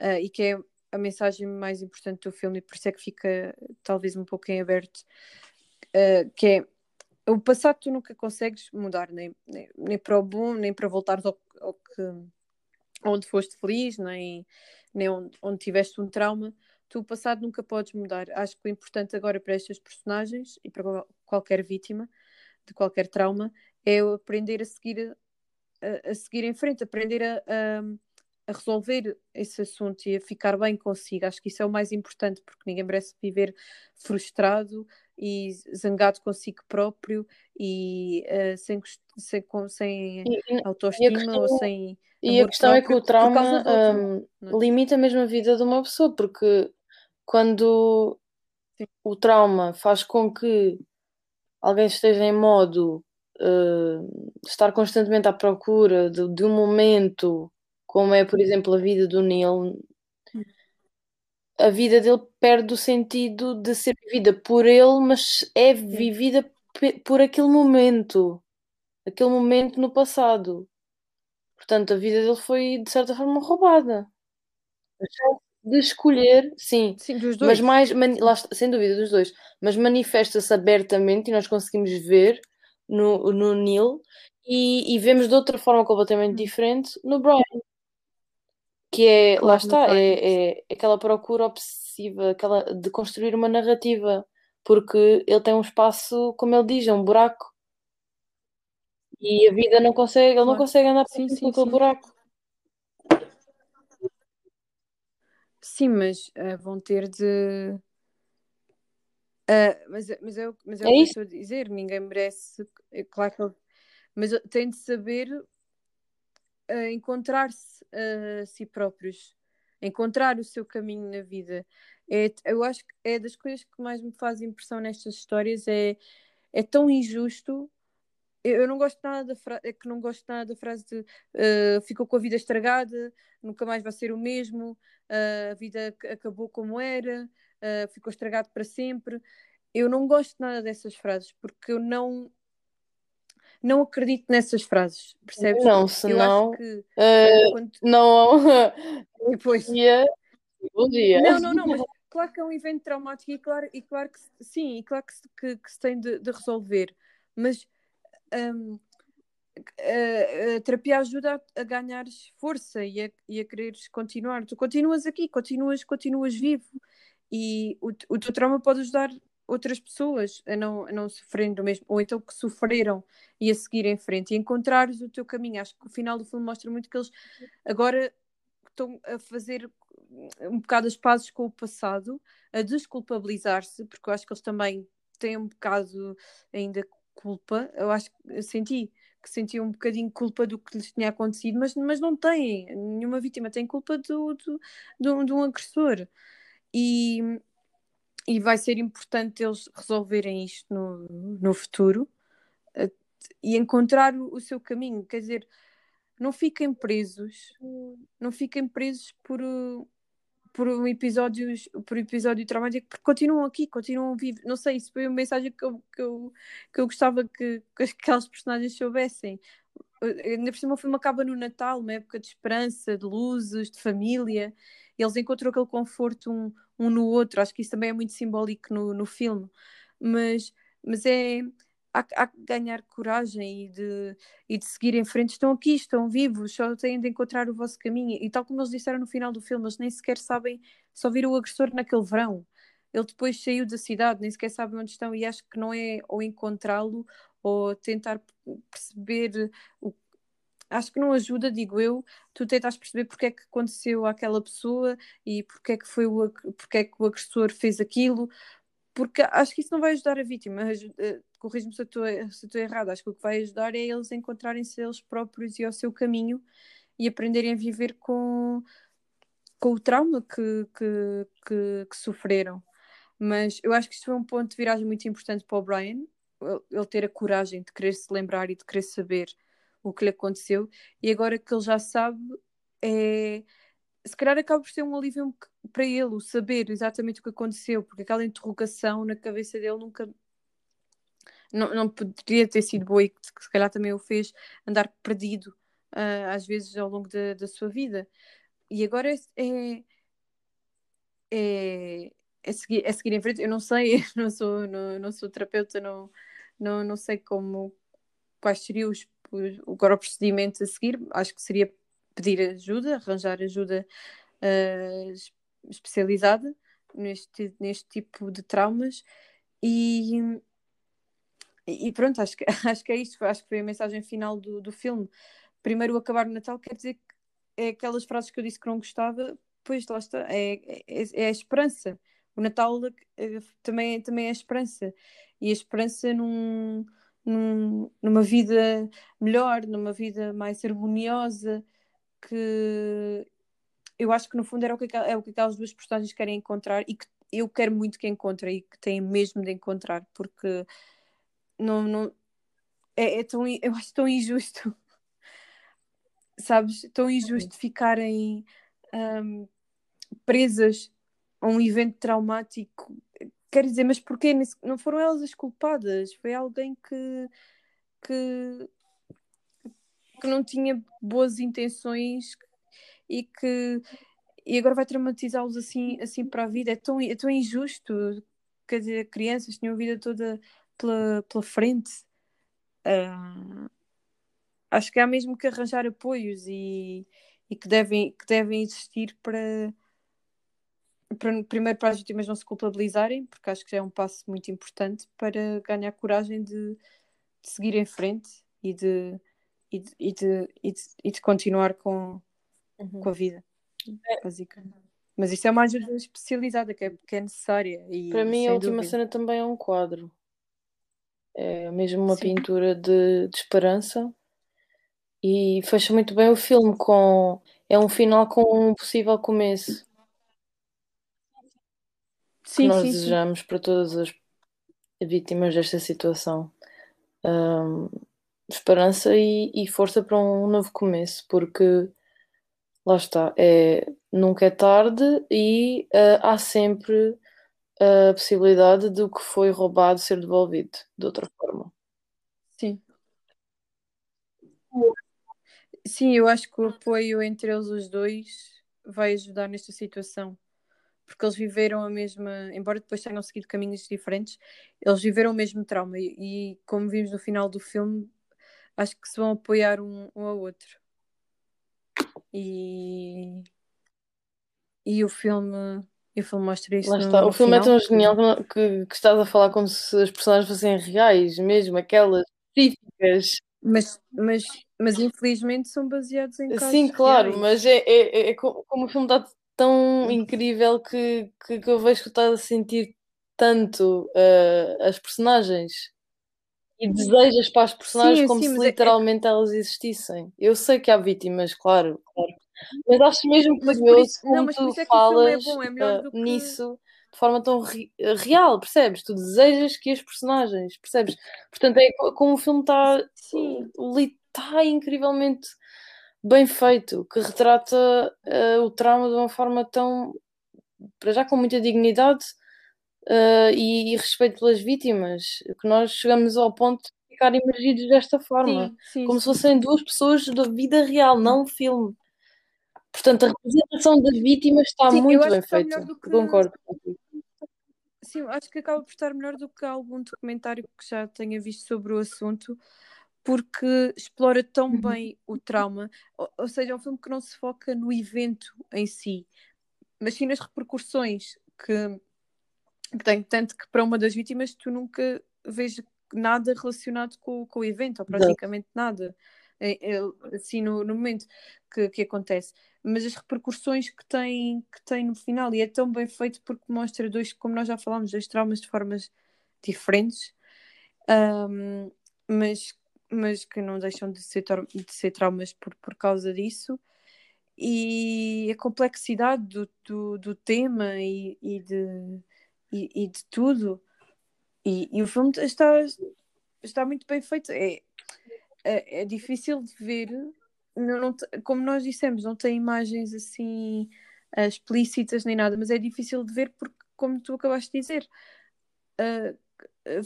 uh, e que é a mensagem mais importante do filme, e por isso é que fica talvez um pouco em aberto, uh, que é o passado tu nunca consegues mudar, nem, nem, nem para o bom, nem para voltares ao, ao que onde foste feliz, nem, nem onde, onde tiveste um trauma tu o passado nunca podes mudar. Acho que o importante agora para estas personagens e para qualquer vítima de qualquer trauma é aprender a seguir a, a seguir em frente, aprender a, a, a, resolver esse assunto e a ficar bem consigo. Acho que isso é o mais importante, porque ninguém merece viver frustrado e zangado consigo próprio e uh, sem, sem, sem e, autoestima questão, ou sem. E a questão é que o trauma um, limita mesmo a vida de uma pessoa, porque quando Sim. o trauma faz com que alguém esteja em modo uh, estar constantemente à procura de, de, um momento, como é, por exemplo, a vida do Neil, a vida dele perde o sentido de ser vivida por ele, mas é vivida por aquele momento, aquele momento no passado. Portanto, a vida dele foi, de certa forma, roubada. De escolher, sim, sim dos dois. mas mais, lá, sem dúvida, dos dois, mas manifesta-se abertamente e nós conseguimos ver no, no Neil e, e vemos de outra forma completamente hum. diferente no Brian. Que é, claro, lá está, é, é, aquela procura obsessiva aquela, de construir uma narrativa, porque ele tem um espaço, como ele diz, é um buraco. E a vida não consegue, claro. ele não consegue andar sim, sim, aquele sim. buraco. Sim, mas uh, vão ter de. Uh, mas, mas é, mas é, é o que eu estou a dizer, ninguém merece. É claro que ele, mas tem de saber uh, encontrar-se a si próprios, encontrar o seu caminho na vida. É, eu acho que é das coisas que mais me faz impressão nestas histórias é, é tão injusto eu não gosto nada da frase, é que não gosto nada da frase de uh, ficou com a vida estragada, nunca mais vai ser o mesmo, uh, a vida acabou como era, uh, ficou estragado para sempre. Eu não gosto nada dessas frases porque eu não não acredito nessas frases, percebes? Não, se não, que, quando... não, depois bom dia. Não, não, não, mas claro que é um evento traumático e claro, e claro que sim, e claro que, que, que se tem de, de resolver, mas um, a, a, terapia ajuda a, a ganhares força e a, e a quereres continuar. Tu continuas aqui, continuas, continuas vivo e o, o teu trauma pode ajudar outras pessoas a não, a não sofrerem do mesmo, ou então que sofreram e a seguir em frente e encontrares o teu caminho. Acho que o final do filme mostra muito que eles agora estão a fazer um bocado as pazes com o passado, a desculpabilizar-se, porque eu acho que eles também têm um bocado ainda culpa, eu acho que senti que sentiam um bocadinho culpa do que lhes tinha acontecido, mas, mas não têm, nenhuma vítima tem culpa do, do, de um agressor. E, e vai ser importante eles resolverem isto no, no futuro uh, e encontrar o, o, seu caminho. Quer dizer, não fiquem presos, não fiquem presos por, por um episódio, por episódio traumático, porque continuam aqui, continuam vivos. Não sei, isso foi uma mensagem que eu, que eu, que eu gostava que, que aquelas personagens soubessem. Eh, ainda por cima o filme acaba no Natal, uma época de esperança, de luzes, de família. Eles encontram aquele conforto um, um no outro. Acho que isso também é muito simbólico no, no filme. Mas, mas é há, há que ganhar coragem e de, e de seguir em frente. Estão aqui, estão vivos, só têm de encontrar o vosso caminho. E tal como eles disseram no final do filme, eles nem sequer sabem, só viram o agressor naquele verão. Ele depois saiu da cidade, nem sequer sabem onde estão, e acho que não é ou encontrá-lo ou tentar perceber o acho que não ajuda, digo eu, tu tentas perceber porque é que aconteceu àquela pessoa e porque é que foi o, porque é que o agressor fez aquilo, porque acho que isso não vai ajudar a vítima. Corrijo-me se estou errado. Acho que o que vai ajudar é eles encontrarem-se eles próprios e ao seu caminho e aprenderem a viver com, com o trauma que, que, que, que sofreram. Mas eu acho que isto foi um ponto de viragem muito importante para o Brian, ele ter a coragem de querer se lembrar e de querer saber o que lhe aconteceu, e agora que ele já sabe, é se calhar acaba por ser um alívio para ele, o saber exatamente o que aconteceu, porque aquela interrogação na cabeça dele nunca. Não, não poderia ter sido boa e que se calhar também o fez andar perdido uh, às vezes ao longo da, da sua vida. E agora é, é, é, seguir, é seguir em frente. Eu não sei, *laughs* não sou, não, não sou terapeuta, não, não, não sei como quais seriam os, agora o procedimento a seguir. Acho que seria pedir ajuda, arranjar ajuda uh, especializada neste, neste tipo de traumas e, e pronto, acho que, *laughs* acho que é isto, acho que foi a mensagem final do, do filme. Primeiro acabar o Natal quer dizer que é aquelas frases que eu disse que não gostava, pois lá está, é, é, é a esperança. O Natal é, também, também é a esperança. E a esperança num, num, numa vida melhor, numa vida mais harmoniosa, que eu acho que no fundo era o que, é o que aquelas duas personagens querem encontrar e que eu quero muito que encontre e que tem mesmo de encontrar, porque não, não é, é tão, eu acho tão injusto, *laughs* sabes? Tão injusto ficarem um, presas a um evento traumático. Quer dizer, mas porquê? Não foram elas as culpadas, foi alguém que, que, que não tinha boas intenções e que e agora vai traumatizá-los assim, assim para a vida. É tão, é tão injusto. Quer dizer, crianças tinham a vida toda pela, pela frente. Uh, acho que há mesmo que arranjar apoios e, e que, devem, que devem existir para, para, primeiro para as vítimas não se culpabilizarem, porque acho que já é um passo muito importante para ganhar coragem de, de seguir em frente e de, e de, e de, e de, e de continuar com, uhum. com a vida, é. basicamente. Mas isso é uma ajuda especializada que é, que é necessária. E, para mim, a última dúvida. cena também é um quadro. É mesmo uma Sim. pintura de, de esperança e fecha muito bem o filme com é um final com um possível começo sim, que nós sim, desejamos sim. para todas as vítimas desta situação um, esperança e, e, força para um novo começo porque lá está é, nunca é tarde e uh, há sempre a possibilidade do que foi roubado ser devolvido de outra forma. Sim. Sim, eu acho que o apoio entre eles os dois vai ajudar nesta situação. Porque eles viveram a mesma, embora depois tenham seguido caminhos diferentes, eles viveram o mesmo trauma. E, e como vimos no final do filme, acho que se vão apoiar um, um ao outro. E, e o filme e o filme mostra isso. Lá está. No, o filme é final, é tão genial que, que, estás a falar como se as personagens fossem reais, mesmo, aquelas específicas. Mas, mas, mas infelizmente são baseados em casos Sim, claro, reais. mas é, é, é, é como o filme está tão incrível que, que, que, eu vejo que estás a sentir tanto uh, as personagens e desejas para as personagens sim, como sim, se é literalmente é... elas existissem. Eu sei que há vítimas, claro mas acho mesmo curioso como não, mas tu é falas é bom, é que... nisso de forma tão re real, percebes? Tu desejas que as personagens, percebes? Portanto, é como o filme está está incrivelmente bem feito, que retrata uh, o trauma de uma forma tão para já com muita dignidade uh, e, e, respeito pelas vítimas, que nós chegamos ao ponto de ficar imergidos desta forma, sim, sim, como sim. se fossem duas pessoas da vida real, não um filme. Portanto, a representação das vítimas está Sim, muito bem feita. Que... Concordo contigo. Sim, acho que acaba por estar melhor do que algum documentário que já tenha visto sobre o assunto, porque explora tão uhum. bem o trauma. Ou, ou, seja, é um filme que não se foca no evento em si, mas sim nas repercussões que, que tem. Tanto que para uma das vítimas tu nunca vês nada relacionado com, com o evento, ou praticamente nada. É, é, assim no, no momento que, que acontece mas as repercussões que tem, que tem no final, e é tão bem feito porque mostra dois, como nós já falámos, dois traumas de formas diferentes, um, mas, mas que não deixam de ser, de ser traumas por, por causa disso, e a complexidade do, do, do tema e, e, de, e, e de tudo. E, e, o filme está, está muito bem feito. É, é, é difícil de ver não, não, como nós dissemos, não tem imagens assim uh, explícitas nem nada, mas é difícil de ver porque, como tu acabaste de dizer, uh,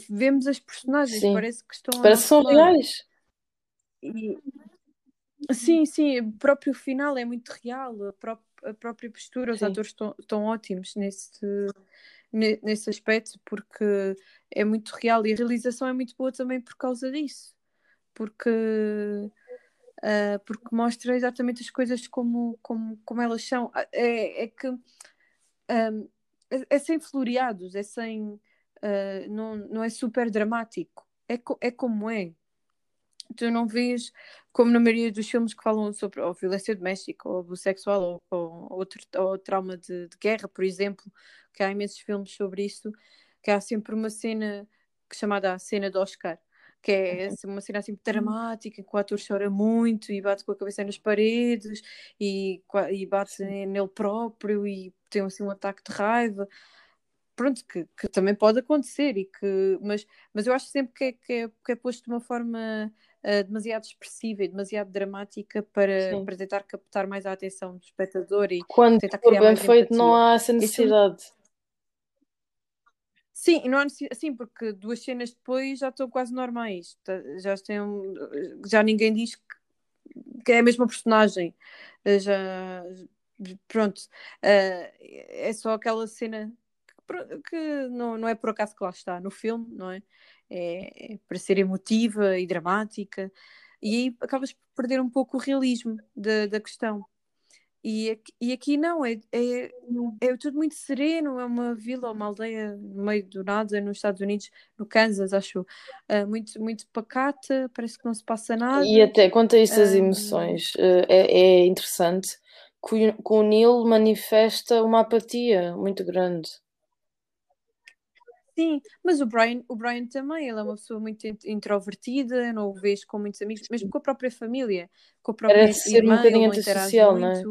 vemos as personagens, sim. parece que estão Parece que são reais. E... Sim, sim, o próprio final é muito real, a, pró a própria postura, sim. os atores estão, estão ótimos nesse, nesse aspecto, porque é muito real e a realização é muito boa também por causa disso, porque uh, porque mostra exatamente as coisas como, como, como elas são. Ah, é, é que um, é, é, sem floreados, é sem. Uh, não, não é super dramático. É, co é como é. Tu não vês, como na maioria dos filmes que falam sobre ou violência doméstica, ou abuso sexual, ou, ou, outro, ou trauma de, de guerra, por exemplo, que há imensos filmes sobre isso, que há sempre uma cena chamada a cena do Oscar, que é assim, uma cena assim dramática, que o ator chora muito e bate com a cabeça nas paredes e, e bate nele próprio e tem assim um ataque de raiva. pronto, que, que, também pode acontecer, e que, mas, mas eu acho sempre que é, que é, que é posto de uma forma uh, demasiado expressiva e demasiado dramática para, para tentar captar mais a atenção do espectador e quando tentar for bem feito empatia. não há essa necessidade. Isso... Sim, não há necessidade, sim, porque duas cenas depois já estão quase normais, tá, já, têm, já ninguém diz que, que é a mesma personagem, eh, já pronto, uh, é só aquela cena que não, não é por acaso que lá está no filme, não é? É, é para ser emotiva e dramática, e aí acabas por perder um pouco o realismo da, da questão. E aqui, e aqui não, é, é, é tudo muito sereno, é uma vila, uma aldeia no meio do nada, nos Estados Unidos, no Kansas, acho, uh, muito, muito pacata, parece que não se passa nada. E até quanto a isso das emoções, uh, é, é interessante que o, Neil manifesta uma apatia muito grande. Sim, mas o Brian, o Brian também, ele é uma pessoa muito introvertida, não o vejo com muitos amigos, mesmo com a própria família, com a própria Parece ser um bocadinho antissocial, não é?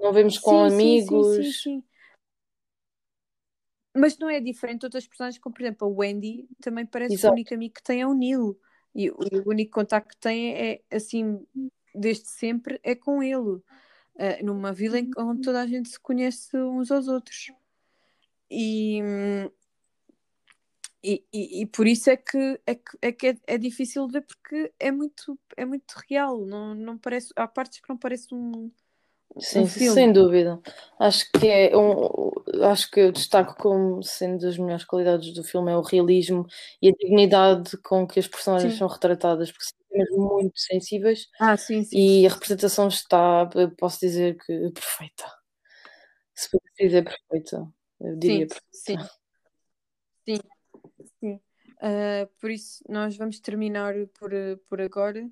Não vemos com sim, amigos. Sim, sim, sim, Mas não é diferente de outras personagens, como por exemplo a Wendy, também parece Exato. que o único amigo que tem é o Neil. E o único contacto que tem é, assim, desde sempre, é com ele. Uh, numa vila em, onde toda a gente se conhece uns aos outros. E, e, e, e, por isso é que é, que, é, que é, é, difícil de ver porque é muito, é muito real, não, não parece, há partes que não parece um, Sim, um sem dúvida. Acho que é um, acho que eu destaco como sendo das melhores qualidades do filme é o realismo e a dignidade com que as personagens sim. são retratadas, porque são mesmo muito sensíveis. Ah, sim, sim. E a representação está, posso dizer que perfeita. Se for dizer perfeita. Eu diria sim, sim. Sim, sim. Uh, por isso, nós vamos terminar por, por agora.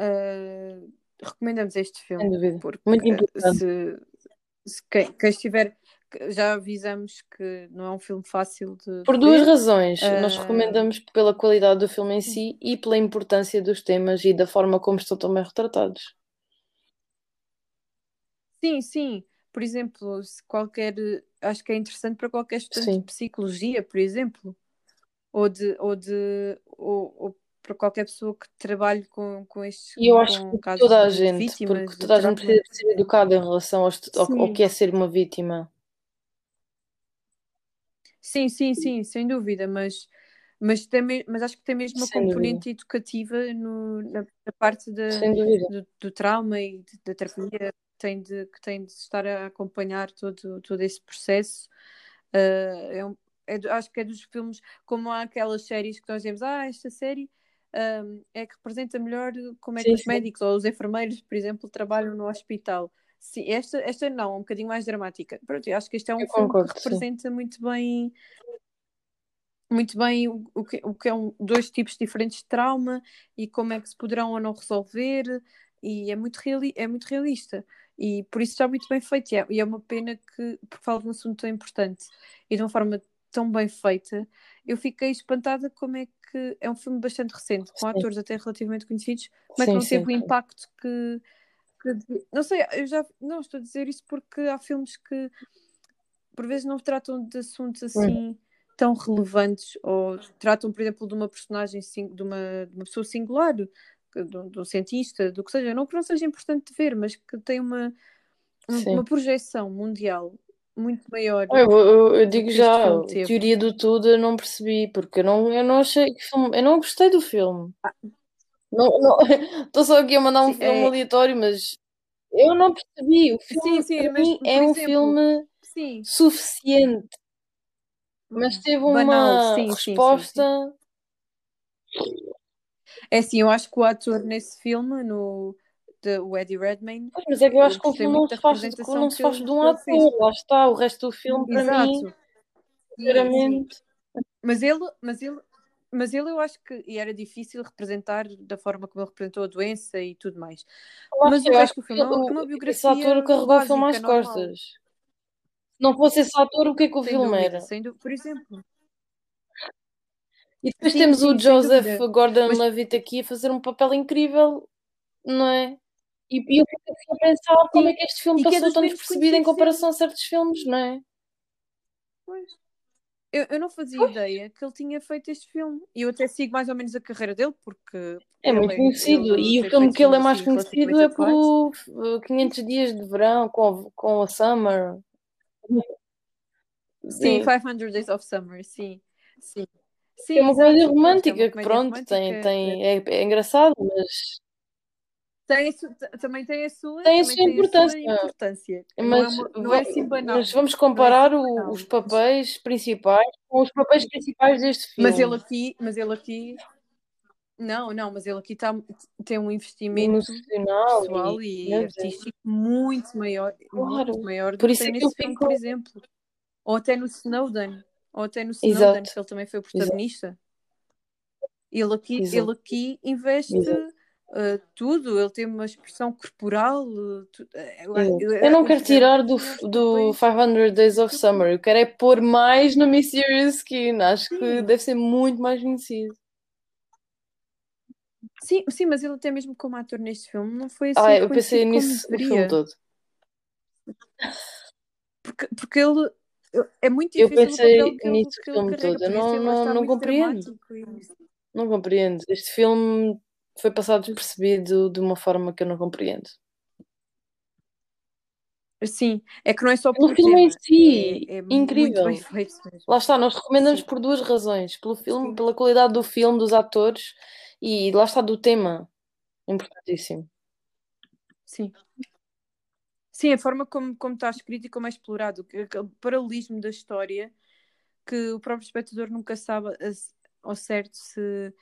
Uh, recomendamos este filme. Sem dúvida. Porque Muito importante. Se, se quem, quem, estiver. Já avisamos que não é um filme fácil de. Por duas ver. razões. Uh... Nós recomendamos pela qualidade do filme em si e pela importância dos temas e da forma como estão também retratados. Sim, sim. Por exemplo, se qualquer acho que é interessante para qualquer estudante Sim. de psicologia, por exemplo, ou de, ou de ou, ou para qualquer pessoa que trabalhe com, com estes E eu acho que toda a gente, vítimas, porque toda a gente precisa ser educada em relação ao, ao, ao, que é ser uma vítima. Sim, sim, sim, sem dúvida, mas, mas, tem, mas acho que tem mesmo uma sem componente dúvida. educativa no, na, na parte de, do, do, trauma e da terapia tem de, que tem de estar a acompanhar todo, todo esse processo. Uh, é um, é, acho que é dos filmes, como há aquelas séries que nós dizemos, ah, esta série um, é que representa melhor como é que sim, os sim. médicos ou os enfermeiros, por exemplo, trabalham no hospital. Sim, esta, esta não, um bocadinho mais dramática. Pronto, eu acho que este é um eu filme concordo, que representa sim. muito bem muito bem o, o, que, o que é um, dois tipos diferentes de trauma e como é que se poderão ou não resolver e é muito, reali é muito realista e por isso está muito bem feito. E é, e é uma pena que, porque fala de um assunto tão importante e de uma forma tão bem feita, eu fiquei espantada como é que é um filme bastante recente, com sim. atores até relativamente conhecidos, é que não sim, teve o impacto que, que, Não sei, eu já não estou a dizer isso porque há filmes que por vezes não tratam de assuntos assim. Hum. Tão relevantes, ou tratam, por exemplo, de uma personagem, de uma, de uma pessoa singular, do, do cientista, do que seja, não que não seja importante de ver, mas que tem uma, uma projeção mundial muito maior. Eu, eu, eu digo já, a teoria do tudo eu não percebi, porque eu não, eu não achei que filme, eu não gostei do filme. Ah. *laughs* Estou só aqui a mandar um sim, filme é... aleatório, mas eu não percebi. O filme sim, sim, mas, mim, é exemplo, um filme sim. suficiente, mas teve uma resposta é assim, eu acho que o ator nesse filme, no, de, o Eddie Redmayne. Mas é que eu acho que o filme não se faz, não se faz de um ator, lá está, o resto do filme para Exato. mim, sinceramente. Mas ele, mas ele, mas ele eu acho que e era difícil representar da forma como ele representou a doença e tudo mais. Mas eu acho que o filme é uma biografia. Esse ator carregou o filme às costas. Se não fosse esse ator, o que é que o sem filme dúvida, era? Sem dúvida, por exemplo. E depois sim, temos sim, o Joseph Gordon-Levitt aqui a fazer um papel incrível, não é? E, e eu fico a pensar como é que este filme passou tão despercebido em comparação a certos filmes, não é? Pois. Eu, eu não fazia ideia que ele tinha feito este filme. E eu até sigo mais ou menos a carreira dele, porque. É muito conhecido. ele E o tem filme que ele é mais assim conhecido é pelo uh, 500 Dias de Verão com, com a Summer. Sim, Sim. 500 Days of Summer, sim. Sim. Sim, É uma comédia Pronto, é romântica uma que, pronto, tem, romântica. tem, é, é engraçado, mas, Tem su- também tem a sua, Tem a sua tem a importância. sua importância. Não é, mas, não é va- assim banal. mas vamos Não é comparar assim o- banal. os papéis principais com os papéis principais deste Mas filme. ele aqui, mas ele aqui. Não, não, mas ele aqui tá, tem um investimento Emocional pessoal e, e artístico muito maior, Claro. muito maior do Por que isso é que nesse filme, fico- por exemplo. Ou até no Snowden. Ou até no Snowden, Exato. que ele também foi o protagonista. Ele aqui, Exato. ele aqui investe Exato. Uh, tudo, ele tem uma expressão corporal. uh, tu- uh, eu- eu- Eu não eu- quero eu- tirar eu do, do papéis- 500 Days of Summer. Eu quero é pôr mais no Mysterious Skin. Acho que Sim. deve ser muito mais conhecido. Sim, sim, mas ele até mesmo como ator neste filme não foi assim Ah, eu pensei nisso o filme todo. Porque, porque ele é muito Eu difícil pensei o papel que nisso o filme todo. Eu não, não, não compreendo. Não compreendo. Este filme foi passado despercebido de uma forma que eu não compreendo. Sim, é que não é só O pelo filme em si, é, é incrível. Lá está, nós recomendamos Sim. por duas razões. Pelo filme, Sim. pela qualidade do filme, dos atores e lá está do tema. Importantíssimo. Sim. Sim, a forma como, como está escrito e como é explorado, aquele paralelismo da história que o próprio espectador nunca sabe ao certo se,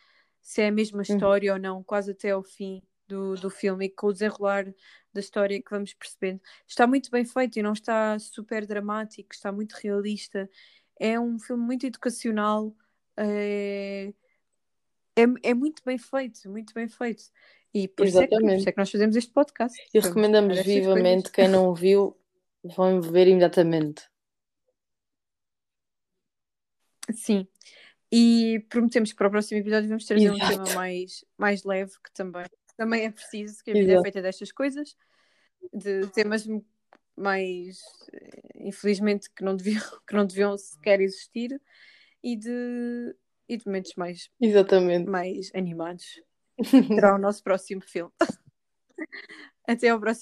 se é a mesma história ou não, quase até ao fim do, do filme, e com o desenrolar da história que vamos percebendo. Está muito bem feito e não está super dramático, está muito realista. É um filme muito educacional, é, é, é muito bem feito, muito bem feito. E por isso, é que, por isso é que nós fazemos este podcast. E recomendamos vivamente. Quem não viu, vão ver imediatamente. Sim. E prometemos que para o próximo episódio vamos trazer um Exato. tema mais, mais leve, que também, também é preciso, que a vida é Exato. feita destas coisas, de temas mais, eh, infelizmente, que não deviam, *laughs* que não deviam sequer existir, e de, e de momentos mais, Exatamente. mais animados. *laughs* Será o nosso próximo filme. *laughs* Até ao próximo